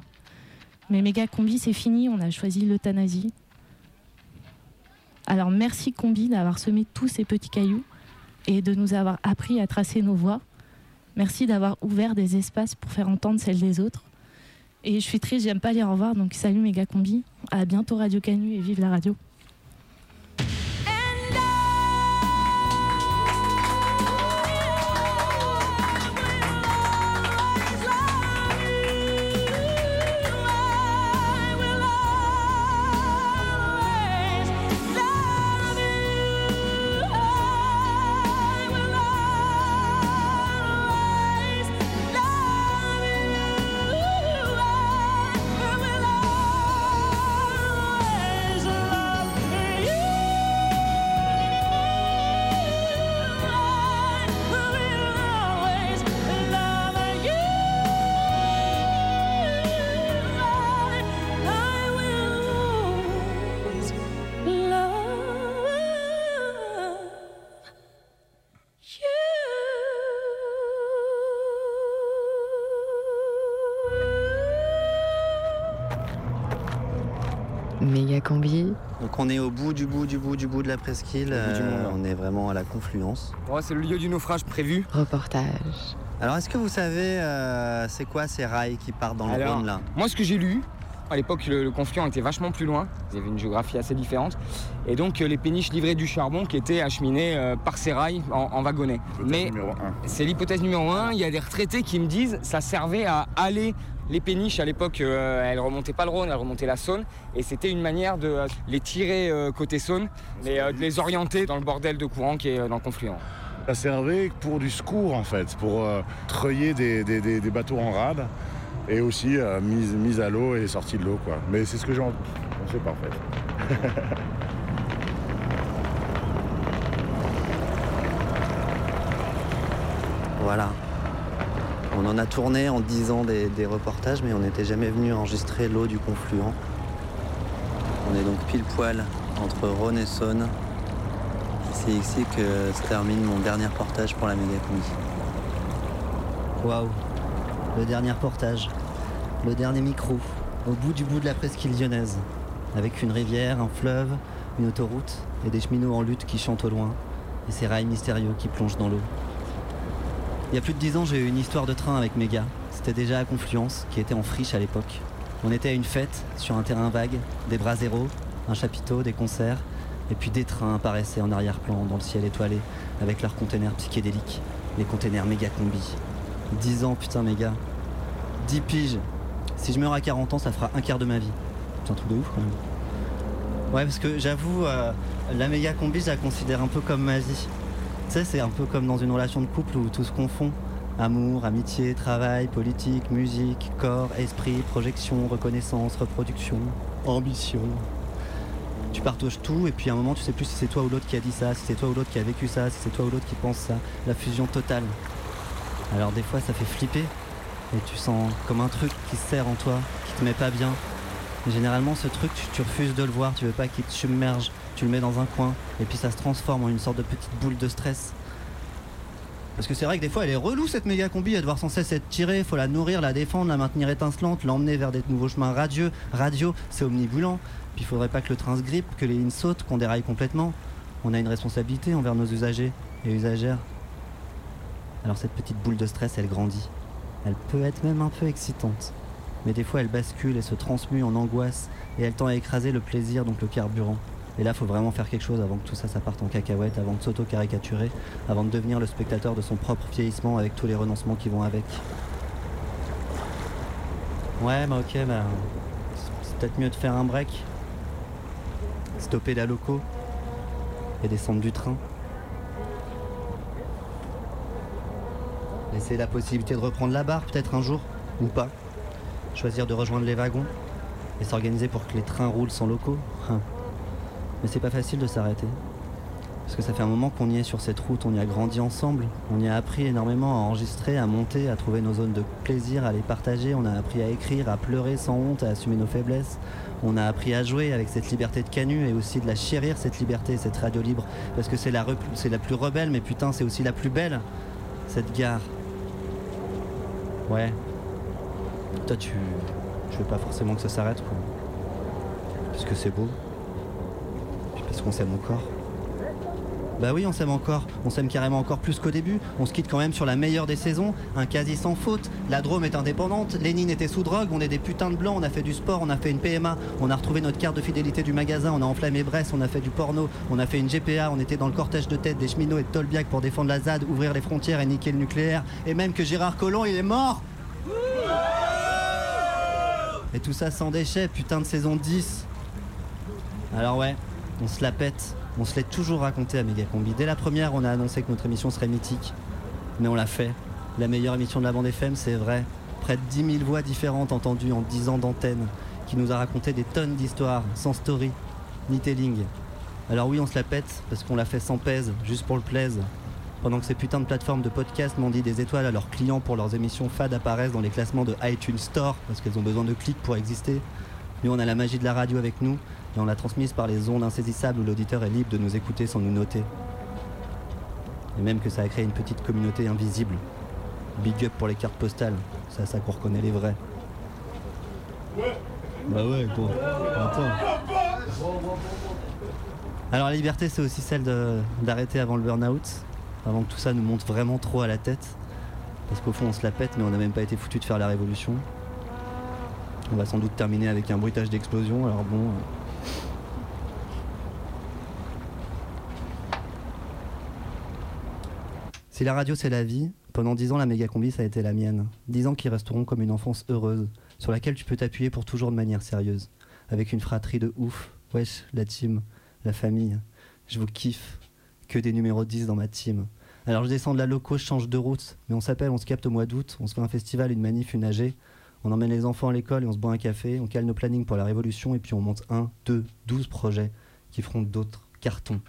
Mais méga combi, c'est fini, on a choisi l'euthanasie. Alors merci combi d'avoir semé tous ces petits cailloux et de nous avoir appris à tracer nos voies. Merci d'avoir ouvert des espaces pour faire entendre celles des autres. Et je suis triste, j'aime pas les revoir, donc salut méga combi. À bientôt Radio Canu et vive la radio. Donc on est au bout du bout du bout du bout de la presqu'île. euh, on est vraiment à la confluence. Ouais, c'est le lieu du naufrage prévu. Reportage. Alors est-ce que vous savez euh, c'est quoi ces rails qui partent dans le Alors, Rhône là? Moi, ce que j'ai lu, à l'époque, le, le confluent était vachement plus loin. Il y avait une géographie assez différente. Et donc, euh, les péniches livraient du charbon qui était acheminé euh, par ces rails en, en wagonnets. Mais c'est l'hypothèse numéro un. Il y a des retraités qui me disent ça servait à aller. Les péniches, à l'époque, euh, elles remontaient pas le Rhône, elles remontaient la Saône. Et c'était une manière de euh, les tirer euh, côté Saône, mais euh, de les orienter dans le bordel de courant qui est euh, dans le confluent. Ça servait pour du secours en fait, pour euh, treuiller des, des- des- des bateaux en rade et aussi euh, mise, mise à l'eau et sortie de l'eau quoi. Mais c'est ce que j'en on sait pas en fait. <laughs> Voilà. On en a tourné en 10 ans des, reportages, mais on n'était jamais venu enregistrer l'eau du confluent. On est donc pile poil entre Rhône et Saône. C'est ici que se termine mon dernier reportage pour la Mégacombi. Waouh, le dernier reportage, le dernier micro, au bout du bout de la presqu'île lyonnaise, avec une rivière, un fleuve, une autoroute et des cheminots en lutte qui chantent au loin, et ces rails mystérieux qui plongent dans l'eau. Il y a plus de 10 ans, j'ai eu une histoire de train avec Méga. C'était déjà à Confluence, qui était en friche à l'époque. On était à une fête, sur un terrain vague, des bras zéro, un chapiteau, des concerts, et puis des trains apparaissaient en arrière-plan dans le ciel étoilé, avec leurs containers psychédéliques, les containers méga combi. 10 ans, putain, méga. 10 piges. Si je meurs à 40 ans, ça fera un quart de ma vie. C'est un truc de ouf quand même. Ouais, parce que j'avoue, euh, la méga combi, je la considère un peu comme ma vie. Tu sais, c'est un peu comme dans une relation de couple où tout se confond. Amour, amitié, travail, politique, musique, corps, esprit, projection, reconnaissance, reproduction, ambition. Tu partages tout et puis à un moment tu sais plus si c'est toi ou l'autre qui a dit ça, si c'est toi ou l'autre qui a vécu ça, si c'est toi ou l'autre qui pense ça. La fusion totale. Alors des fois ça fait flipper et tu sens comme un truc qui se serre en toi, qui te met pas bien. Généralement ce truc tu, tu refuses de le voir, tu veux pas qu'il te submerge, tu le mets dans un coin et puis ça se transforme en une sorte de petite boule de stress. Parce que c'est vrai que des fois elle est relou cette méga combi, elle devoir sans cesse être tirée, faut la nourrir, la défendre, la maintenir étincelante, l'emmener vers des nouveaux chemins radieux. Radio, c'est omnibulant. Puis il faudrait pas que le train se grippe, que les lignes sautent, qu'on déraille complètement. On a une responsabilité envers nos usagers et usagères. Alors cette petite boule de stress, elle grandit. Elle peut être même un peu excitante. Mais des fois elle bascule et se transmue en angoisse et elle tend à écraser le plaisir, donc le carburant. Et là, faut vraiment faire quelque chose avant que tout ça, ça parte en cacahuète, avant de s'auto-caricaturer, avant de devenir le spectateur de son propre vieillissement avec tous les renoncements qui vont avec. Ouais, bah ok, bah. C'est peut-être mieux de faire un break. Stopper la loco. Et descendre du train. Laisser la possibilité de reprendre la barre peut-être un jour, ou pas. Choisir de rejoindre les wagons. Et s'organiser pour que les trains roulent sans locaux. Hein. Mais c'est pas facile de s'arrêter. Parce que ça fait un moment qu'on y est sur cette route, on y a grandi ensemble, on y a appris énormément à enregistrer, à monter, à trouver nos zones de plaisir, à les partager, on a appris à écrire, à pleurer sans honte, à assumer nos faiblesses. On a appris à jouer avec cette liberté de canu et aussi de la chérir, cette liberté, cette radio libre. Parce que c'est la, la plus rebelle, mais putain, c'est aussi la plus belle. cette gare. Ouais. Toi, tu. Je veux pas forcément que ça s'arrête, quoi. Parce que c'est beau. Parce qu'on s'aime encore. Bah oui, on s'aime encore. On s'aime carrément encore plus qu'au début. On se quitte quand même sur la meilleure des saisons. Un quasi sans faute. La Drôme est indépendante. Lénine était sous drogue. On est des putains de blancs. On a fait du sport. On a fait une PMA. On a retrouvé notre carte de fidélité du magasin. On a enflammé Brest. On a fait du porno. On a fait une GPA. On était dans le cortège de tête des cheminots et de Tolbiac pour défendre la ZAD, ouvrir les frontières et niquer le nucléaire. Et même que Gérard Collomb, il est mort. Et tout ça sans déchets. Putain de saison 10. Alors ouais, on se la pète. On se l'est toujours raconté à Megacombi. Dès la première, on a annoncé que notre émission serait mythique. Mais on l'a fait. La meilleure émission de la bande FM, c'est vrai. Près de 10 000 voix différentes entendues en 10 ans d'antenne, qui nous a raconté des tonnes d'histoires, sans story, ni telling. Alors oui, on se la pète, parce qu'on l'a fait sans pèse, juste pour le plaise. Pendant que ces putains de plateformes de podcast mendient des étoiles à leurs clients pour leurs émissions fades apparaissent dans les classements de iTunes Store, parce qu'elles ont besoin de clics pour exister. Nous, on a la magie de la radio avec nous, et on l'a transmise par les ondes insaisissables où l'auditeur est libre de nous écouter sans nous noter. Et même que ça a créé une petite communauté invisible. Big up pour les cartes postales, c'est à ça qu'on reconnaît les vrais. Bah ouais, gros. Attends. Alors la liberté, c'est aussi celle d'arrêter avant le burn-out, avant que tout ça nous monte vraiment trop à la tête. Parce qu'au fond, on se la pète, mais on n'a même pas été foutu de faire la révolution. On va sans doute terminer avec un bruitage d'explosion, alors bon. euh, Si la radio c'est la vie, pendant dix ans la méga combi ça a été la mienne. Dix ans qui resteront comme une enfance heureuse, sur laquelle tu peux t'appuyer pour toujours de manière sérieuse. Avec une fratrie de ouf. Wesh, la team, la famille. Je vous kiffe. Que des numéros 10 dans ma team. Alors je descends de la loco, je change de route. Mais on s'appelle, on se capte au mois d'août, on se fait un festival, une manif, une AG. On emmène les enfants à l'école et on se boit un café, on cale nos plannings pour la révolution et puis on monte un, deux, douze projets qui feront d'autres cartons.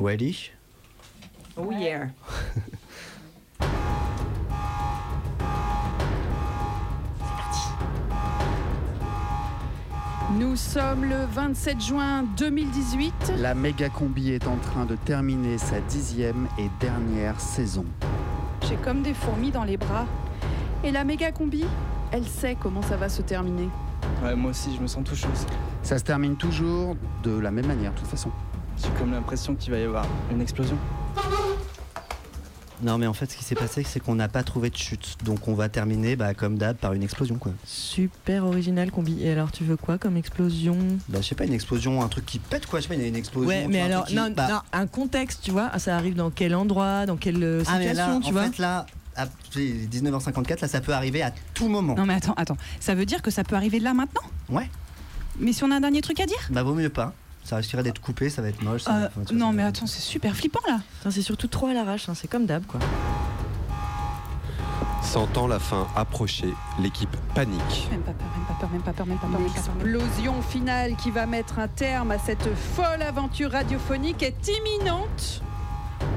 Ready Oh yeah. Nous sommes le 27 juin 2018. La méga combi est en train de terminer sa dixième et dernière saison. J'ai comme des fourmis dans les bras. Et la méga combi, elle sait comment ça va se terminer. Ouais, moi aussi, je me sens tout chaud. Ça se termine toujours de la même manière, de toute façon. J'ai comme l'impression qu'il va y avoir une explosion. Non mais en fait ce qui s'est passé c'est qu'on n'a pas trouvé de chute. Donc on va terminer bah, comme d'hab par une explosion quoi. Super original combi. Et alors tu veux quoi comme explosion? Bah je sais pas une explosion, un truc qui pète quoi, je sais pas, il y a une explosion. Ouais, mais alors qui- non, bah, non, un contexte, tu vois, ça arrive dans quel endroit, dans quelle euh, Ah mais situation, là, tu en vois? fait là, à- c'est 19h54, là, ça peut arriver à tout moment. Non mais attends, attends. Ça veut dire que ça peut arriver là maintenant? Ouais. Mais si on a un dernier truc à dire? Bah, vaut mieux pas. Ça risquerait d'être coupé, ça va être moche. ça va- Euh, enfin, tu vois, Non mais attends, c'est super flippant là. C'est surtout trop à l'arrache, hein, c'est comme d'hab quoi. Sentant la fin approcher, l'équipe panique. Même pas peur, même pas peur, même pas peur, même pas peur. L'explosion finale qui va mettre un terme à cette folle aventure radiophonique est imminente.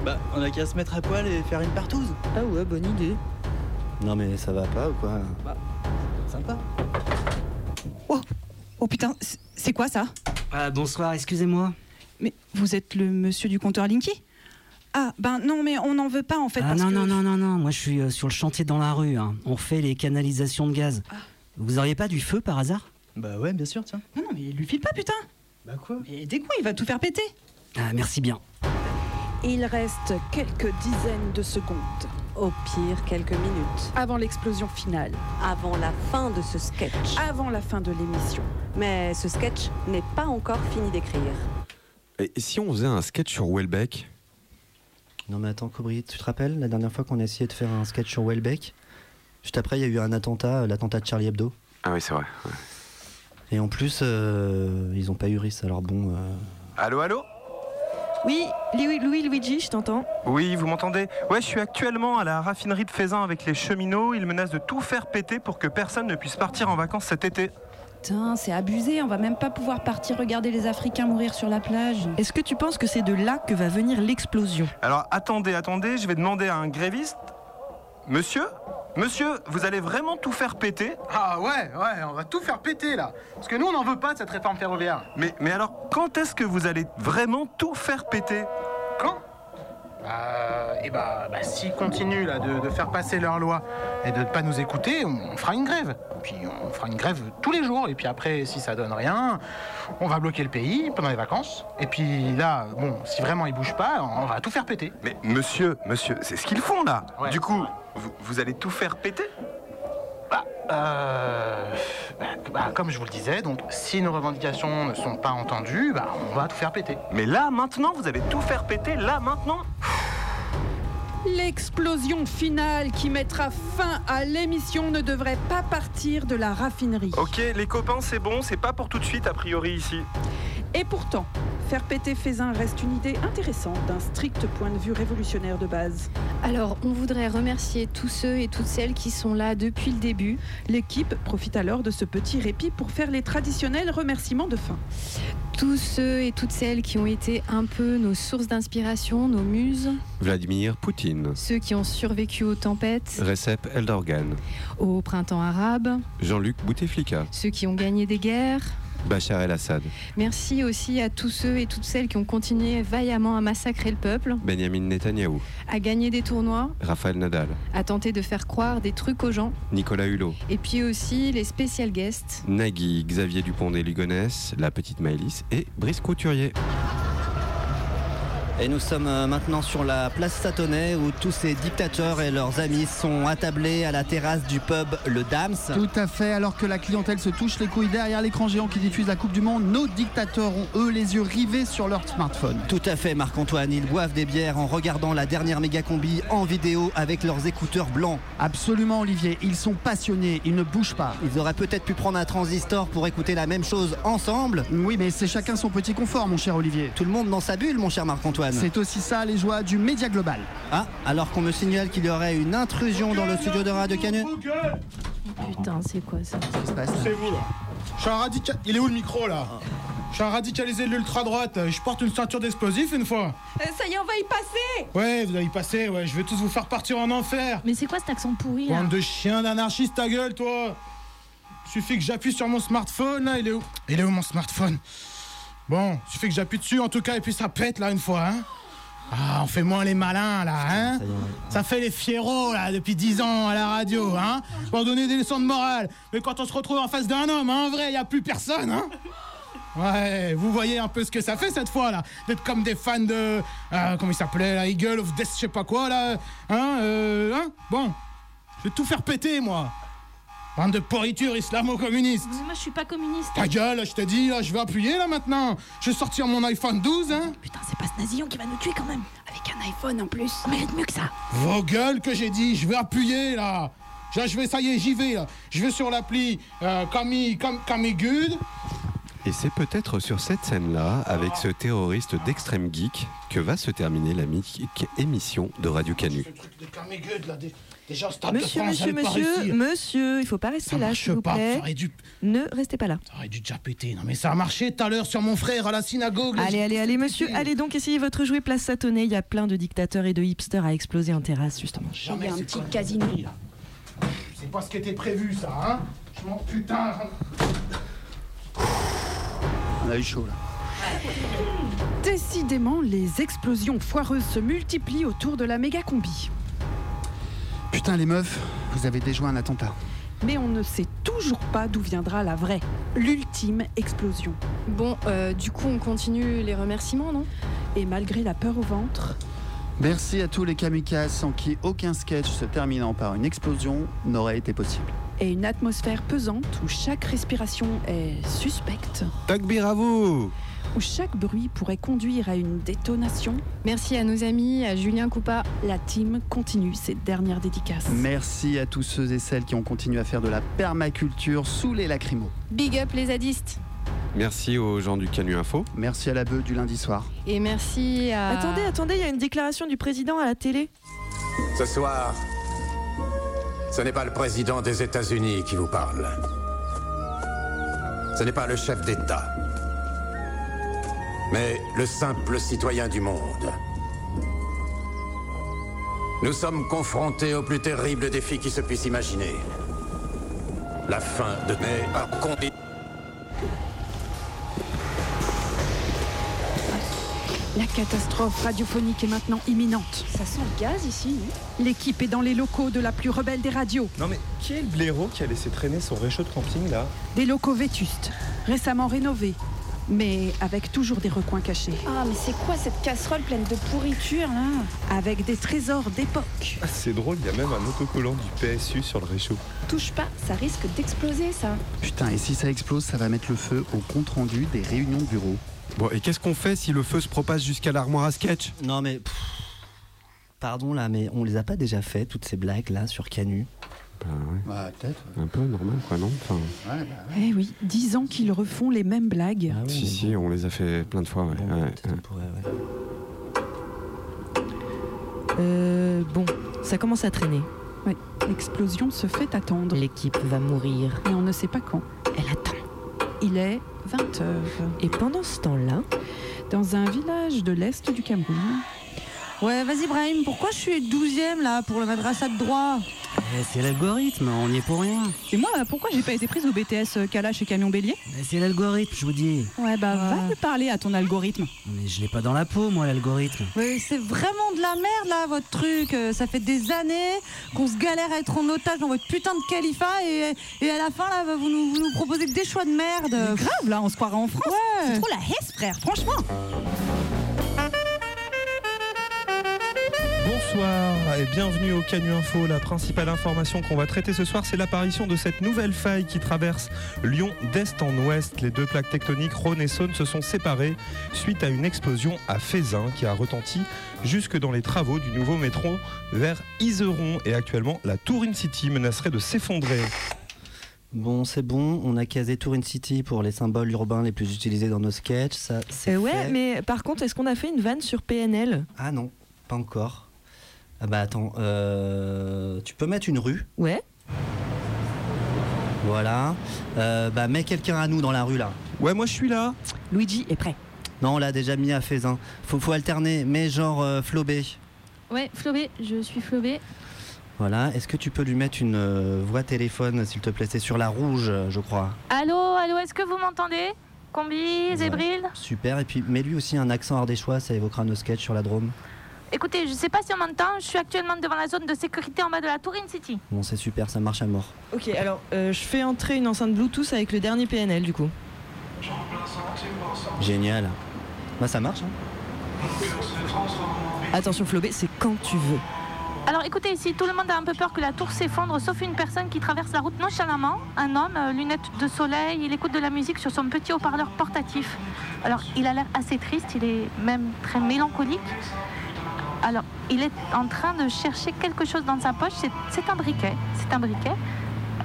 Bah, on a qu'à se mettre à poil et faire une partouze. Ah ouais, bonne idée. Non, mais ça va pas ou quoi? Sympa. Oh putain, c'est- quoi ça Ah, bonsoir, excusez-moi. Mais vous êtes le monsieur du compteur Linky Ah, ben non, mais on n'en veut pas en fait. Ah parce non, que... non, non, non, non, moi je suis euh, sur le chantier dans la rue. hein. On fait les canalisations de gaz. Ah. Vous auriez pas du feu par hasard Bah ouais, bien sûr, tiens. Non, non, mais lui file pas, putain Bah quoi Mais des coups, il va tout faire péter Ah, merci bien. Il reste quelques dizaines de secondes. Au pire, quelques minutes. Avant l'explosion finale. Avant la fin de ce sketch. Avant la fin de l'émission. Mais ce sketch n'est pas encore fini d'écrire. Et si on faisait un sketch sur Welbeck? Non, mais attends, Cobry, tu te rappelles la dernière fois qu'on a essayé de faire un sketch sur Welbeck? Juste après, il y a eu un attentat, euh, l'attentat de Charlie Hebdo. Ah oui, c'est vrai. Et en plus, euh, ils ont pas eu risque, alors bon. euh, Allô, allô? Oui, Louis, Louis Luigi, je t'entends. Oui, vous m'entendez? Ouais, je suis actuellement à la raffinerie de Faisin avec les cheminots. Ils menacent de tout faire péter pour que personne ne puisse partir en vacances cet été. Putain, c'est abusé, on va même pas pouvoir partir regarder les Africains mourir sur la plage. Est-ce que tu penses que c'est de là que va venir l'explosion? Alors attendez, attendez, je vais demander à un gréviste. Monsieur? Monsieur, vous allez vraiment tout faire péter Ah ouais, ouais, on va tout faire péter là. Parce que nous, on n'en veut pas de cette réforme ferroviaire. mais, mais alors, quand est-ce que vous allez vraiment tout faire péter? Quand? Euh, et bah, bah s'ils continuent là de, de faire passer leurs lois et de ne pas nous écouter, on, on fera une grève. Puis on fera une grève tous les jours. Et puis après, si ça donne rien, on va bloquer le pays pendant les vacances. Et puis là, bon, si vraiment ils bougent pas, on va tout faire péter. Mais monsieur, monsieur, c'est ce qu'ils font là Ouais. Du coup, vous, vous allez tout faire péter? Bah, euh, bah, comme je vous le disais, donc si nos revendications ne sont pas entendues, bah, on va tout faire péter. Mais là, maintenant, vous allez tout faire péter, là, maintenant? L'explosion finale qui mettra fin à l'émission ne devrait pas partir de la raffinerie. Ok, les copains, c'est bon, c'est pas pour tout de suite, a priori, ici. Et pourtant, faire péter Faisin reste une idée intéressante d'un strict point de vue révolutionnaire de base. Alors, on voudrait remercier tous ceux et toutes celles qui sont là depuis le début. L'équipe profite alors de ce petit répit pour faire les traditionnels remerciements de fin. Tous ceux et toutes celles qui ont été un peu nos sources d'inspiration, nos muses. Vladimir Poutine. Ceux qui ont survécu aux tempêtes, Recep Erdogan. au printemps arabe. Jean-Luc Bouteflika. Ceux qui ont gagné des guerres. Bachar el-Assad. Merci aussi à tous ceux et toutes celles qui ont continué vaillamment à massacrer le peuple, Benjamin Netanyahou. à gagner des tournois, Raphaël Nadal. à tenter de faire croire des trucs aux gens. Nicolas Hulot. Et puis aussi les spécial guests. Nagui, Xavier Dupont des Ligonnès, la petite Maëlys et Brice Couturier. Et nous sommes euh, maintenant sur la place Satonnet où tous ces dictateurs et leurs amis sont attablés à la terrasse du pub Le Dams. Tout à fait, alors que la clientèle se touche les couilles derrière l'écran géant qui diffuse la Coupe du Monde, nos dictateurs ont eux les yeux rivés sur leur smartphone. Tout à fait Marc-Antoine, ils boivent des bières en regardant la dernière méga combi en vidéo avec leurs écouteurs blancs. Absolument Olivier, ils sont passionnés, ils ne bougent pas. Ils auraient peut-être pu prendre un transistor pour écouter la même chose ensemble. Oui mais c'est chacun son petit confort mon cher Olivier. Tout le monde dans sa bulle mon cher Marc-Antoine. C'est aussi ça les joies du média global. Ah, alors qu'on me signale qu'il y aurait une intrusion dans le studio de Radio Canu. Putain, c'est quoi ça C'est vous là. Je suis un radical. Il est où le micro là Je suis un radicalisé de l'ultra droite. Je porte une ceinture d'explosifs une fois. ça y est, on va y passer Ouais, vous allez y passer. Ouais, je vais tous vous faire partir en enfer. Mais c'est quoi cet accent pourri là Bande de chiens d'anarchistes, ta gueule, toi Suffit que j'appuie sur mon smartphone, là, il est où? Il est où mon smartphone? Bon, suffit que j'appuie dessus, en tout cas, et puis ça pète, là, une fois, hein. Ah, on fait moins les malins, là, hein. Ça fait les fierros, là, depuis 10 ans à la radio, hein. Pour donner des leçons de morale. Mais quand on se retrouve en face d'un homme, hein, en vrai, il a plus personne, hein. Ouais, vous voyez un peu ce que ça fait cette fois là, d'être comme des fans de euh, comment il s'appelait la Eagle of Death, je sais pas quoi là, hein, euh, hein. Bon, je vais tout faire péter moi. Bande de pourriture islamo-communiste. Mais Moi je suis pas communiste. Ta gueule, je te dis là, je vais appuyer là maintenant. Je vais sortir mon iPhone 12, hein. Putain, c'est pas ce nazillon qui va nous tuer quand même. Avec un iPhone en plus. Mérite mieux que ça. Vos gueules que j'ai dit, je vais appuyer là. Je je vais, ça y est, j'y vais là. Je vais sur l'appli euh, Camille, Cam- Camille Good. Et c'est peut-être sur cette scène-là, avec ce terroriste d'extrême geek, que va se terminer la mythique émission de Radio Canu. Les Camille Good là, dé- déjà au stade Monsieur, de France, monsieur, par monsieur, monsieur, il faut pas rester Ça là, s'il vous pas, plaît. ça aurait dû- Ne restez pas là. Ça aurait dû déjà péter. Non mais ça a marché tout à l'heure sur mon frère à la synagogue. Allez, allez, allez, monsieur, allez donc essayez votre jouet place Satonnet. Il y a plein de dictateurs et de hipsters à exploser en terrasse, justement. Jamais Il y a un petit casino. C'est pas ce qui était prévu ça, hein Je m'en putain. On a eu chaud là. Décidément, les explosions foireuses se multiplient autour de la méga combi. Putain les meufs, vous avez déjoué un attentat. Mais on ne sait toujours pas d'où viendra la vraie, l'ultime explosion. Bon, euh, du coup, on continue les remerciements, non? Et malgré la peur au ventre, Merci à tous les kamikazes sans qui aucun sketch se terminant par une explosion n'aurait été possible. Et une atmosphère pesante où chaque respiration est suspecte, Takbir à vous où chaque bruit pourrait conduire à une détonation, Merci à nos amis, à Julien Coupa. la team continue ses dernières dédicaces. Merci à tous ceux et celles qui ont continué à faire de la permaculture sous les lacrymos. Big up les zadistes. Merci aux gens du Canu Info. Merci à la bœuf du lundi soir. Et merci à... Attendez, attendez, il y a une déclaration du président à la télé. Ce soir, ce n'est pas le président des États-Unis qui vous parle. Ce n'est pas le chef d'État. Mais le simple citoyen du monde. Nous sommes confrontés au plus terrible défi qui se puisse imaginer. La fin de... Par condi- La catastrophe radiophonique est maintenant imminente. Ça sent le gaz ici, non L'équipe est dans les locaux de la plus rebelle des radios. Non mais qui est le blaireau qui a laissé traîner son réchaud de camping là Des locaux vétustes, récemment rénovés, mais avec toujours des recoins cachés. Ah, mais c'est quoi cette casserole pleine de pourriture, là Avec des trésors d'époque. Ah, C'est drôle, il y a même un autocollant du PSU sur le réchaud. Touche pas, ça risque d'exploser, ça. Putain, et si ça explose, ça va mettre le feu au compte-rendu des réunions de bureau. Bon, et qu'est-ce qu'on fait si le feu se propage jusqu'à l'armoire à sketch? Non mais. pff, pardon là, mais on les a pas déjà fait, toutes ces blagues là sur Canu? Bah ouais. Ouais, peut-être. Un peu normal quoi, non? Enfin, Ouais, bah ouais. Eh oui, dix ans qu'ils refont les mêmes blagues. Ah oui, Si, si, on les a fait plein de fois. Ouais. bon, ouais. on pourrait, ouais. Euh, bon, ça commence à traîner. Ouais, l'explosion se fait attendre. L'équipe va mourir. Et on ne sait pas quand. Elle attend. Il est 20 heures. Et pendant ce temps-là, Dans un village de l'Est du Cameroun, Ouais, vas-y, Brahim, pourquoi je suis 12ème là pour le madrasa de droit? C'est l'algorithme, on n'y est pour rien. Et moi, pourquoi j'ai pas été prise au BTS euh, Kalash et Camion Bélier? Eh, C'est l'algorithme, je vous dis. Ouais, bah va lui parler à ton algorithme. Mais je l'ai pas dans la peau, moi, l'algorithme. Ouais, c'est vraiment de la merde là, votre truc. Euh, Ça fait des années qu'on se galère à être en otage dans votre putain de califat et, et à la fin là, vous nous, vous nous proposez que des choix de merde. grave là, on se croirait en France. C'est trop la hesse, frère, franchement. Bonsoir et bienvenue au Canu Info. La principale information qu'on va traiter ce soir, c'est l'apparition de cette nouvelle faille qui traverse Lyon d'est en ouest. Les deux plaques tectoniques Rhône et Saône se sont séparées suite à une explosion à Fézin qui a retenti jusque dans les travaux du nouveau métro vers Iseron. Et actuellement, la Tour In City menacerait de s'effondrer. Bon, c'est bon, on a casé Tour in City pour les symboles urbains les plus utilisés dans nos sketchs. Ça, c'est Euh, ouais, fait. mais par contre, est-ce qu'on a fait une vanne sur PNL Ah non, pas encore. Ah bah attends, euh, tu peux mettre une rue Ouais. Voilà. Euh, bah mets quelqu'un à nous dans la rue là. Ouais, moi je suis là. Luigi est prêt. Non, on l'a déjà mis à Fézin. Faut, faut alterner, mais genre euh, Flobé. Ouais, Flobé, je suis Flobé. Voilà. Est-ce que tu peux lui mettre une euh, voix téléphone, s'il te plaît? C'est sur la rouge, euh, je crois. Allô, allô, est-ce que vous m'entendez? Combi, Zébril? Super. Et puis mets-lui aussi un accent ardéchois, ça évoquera nos sketchs sur la Drôme. Écoutez, je sais pas si on m'entend, je suis actuellement devant la zone de sécurité en bas de la Tour In City. Bon, c'est super, ça marche à mort. Ok, alors euh, je fais entrer une enceinte Bluetooth avec le dernier PNL du coup. Génial. Bah ça marche. hein. Attention Flobé, c'est quand tu veux. Alors écoutez, ici, tout le monde a un peu peur que la tour s'effondre, sauf une personne qui traverse la route nonchalamment. Un homme, euh, lunettes de soleil, il écoute de la musique sur son petit haut-parleur portatif. Alors il a l'air assez triste, il est même très mélancolique. Alors, il est en train de chercher quelque chose dans sa poche. C'est- un briquet. C'est un briquet.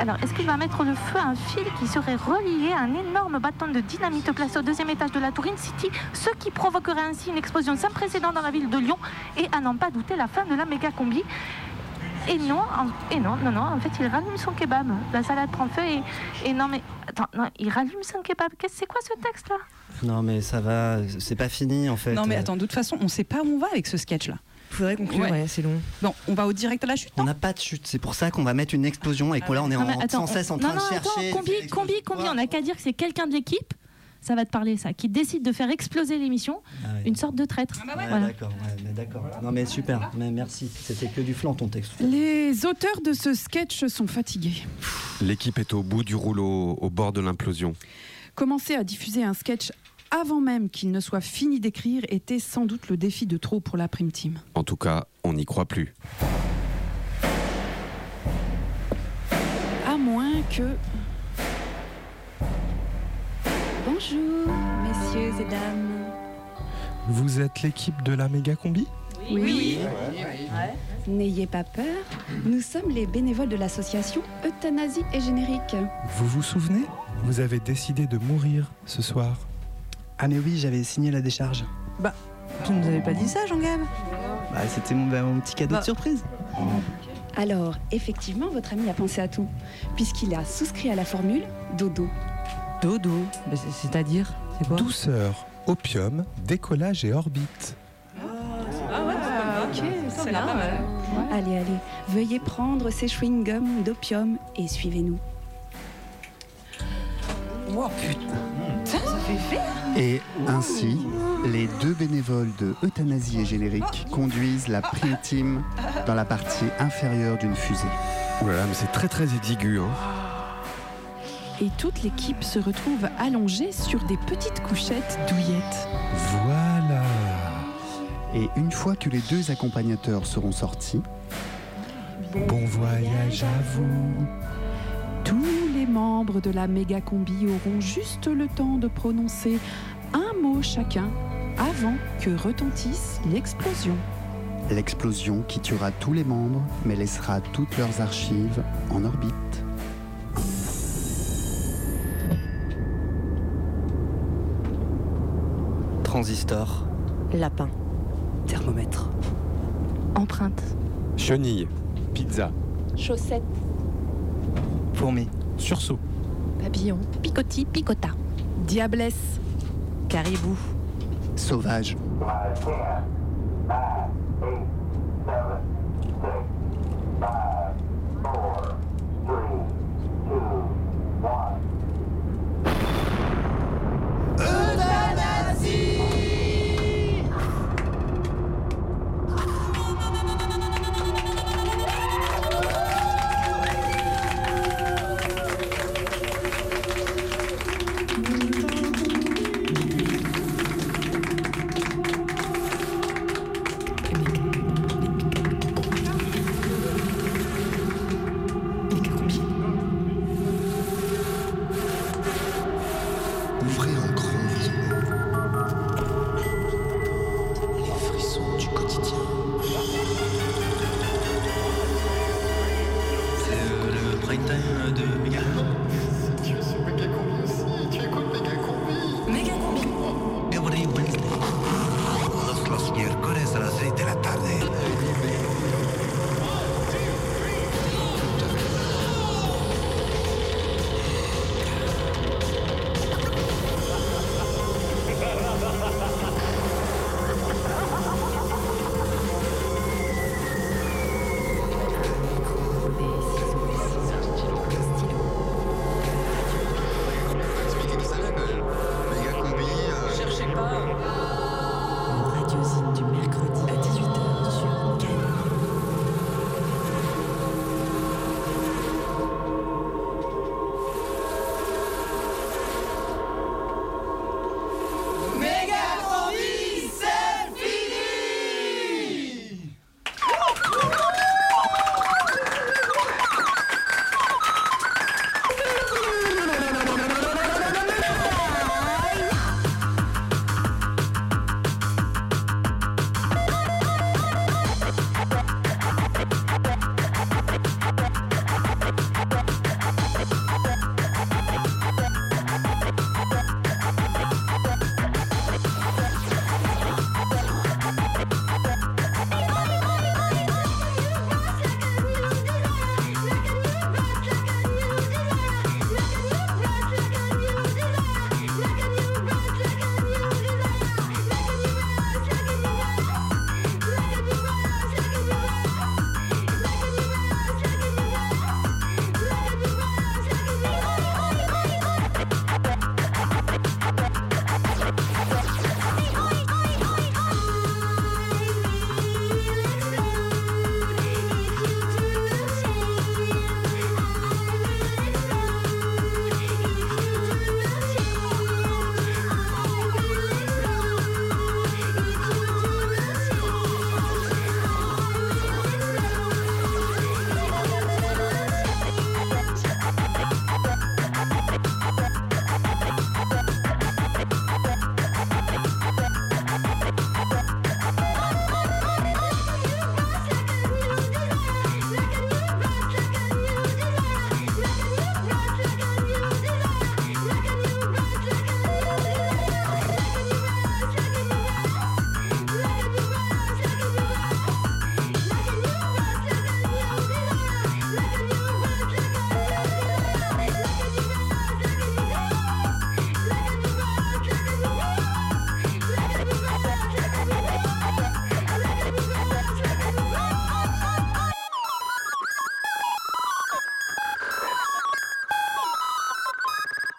Alors, est-ce qu'il va mettre le feu à un fil qui serait relié à un énorme bâton de dynamite placé au deuxième étage de la Tour City, ce qui provoquerait ainsi une explosion sans précédent dans la ville de Lyon et, à n'en pas douter, la fin de la méga combi et non, en- et non, non, non, en fait, il rallume son kebab. La salade prend feu et, et non, mais attends, non, il rallume son kebab. Qu'est-ce c'est quoi ce texte-là? Non, mais ça va, c'est pas fini en fait. Non mais attends, de toute façon, on sait pas où on va avec ce sketch là. Faudrait conclure, ouais, c'est long. Bon, on va au direct à la chute. On n'a pas de chute, c'est pour ça qu'on va mettre une explosion et que là on est Non, mais en, attends, sans cesse en on- train non, non, de chercher. Combi, combi, combi, on n'a qu'à dire que c'est quelqu'un de l'équipe. Ça va te parler, ça, qui décide de faire exploser l'émission, une sorte de traître. Ouais, Voilà. D'accord, d'accord. Non mais super, mais merci. C'était que du flan ton texte. Les auteurs de ce sketch sont fatigués. L'équipe est au bout du rouleau, au bord de l'implosion. Commencer à diffuser un sketch avant même qu'il ne soit fini d'écrire était sans doute le défi de trop pour la prime team. En tout cas, on n'y croit plus. À moins que... Bonjour, messieurs et dames. Vous êtes l'équipe de la méga combi? Oui. N'ayez pas peur, nous sommes les bénévoles de l'association Euthanasie et Générique. Vous vous souvenez? Vous avez décidé de mourir ce soir. Ah mais oui, j'avais signé la décharge. Bah, tu nous avais pas dit ça, Jean-Gab Bah c'était mon, bah, mon petit cadeau Bah. de surprise. Alors, effectivement, votre ami a pensé à tout, puisqu'il a souscrit à la formule dodo. Dodo Bah, c'est- C'est-à-dire C'est quoi? Douceur, opium, décollage et orbite. Ah ouais, ok, c'est bien. Allez, allez, veuillez prendre ces chewing-gums d'opium et suivez-nous. Wow, putain Et ainsi, les deux bénévoles de Euthanasie et Générique conduisent la prime team dans la partie inférieure d'une fusée. Ouh là là, mais c'est très très édigu. Hein. Et toute l'équipe se retrouve allongée sur des petites couchettes douillettes. Voilà. Et une fois que les deux accompagnateurs seront sortis, Bon voyage à vous. Tous les membres de la méga combi auront juste le temps de prononcer un mot chacun avant que retentisse l'explosion. l'explosion qui tuera tous les membres mais laissera toutes leurs archives en orbite. Transistor. Lapin. Thermomètre. Empreinte. Chenille, pizza, Chaussettes. Fourmi. Sursaut. Papillon. Picotis, picota. Diablesse. Caribou. Sauvage.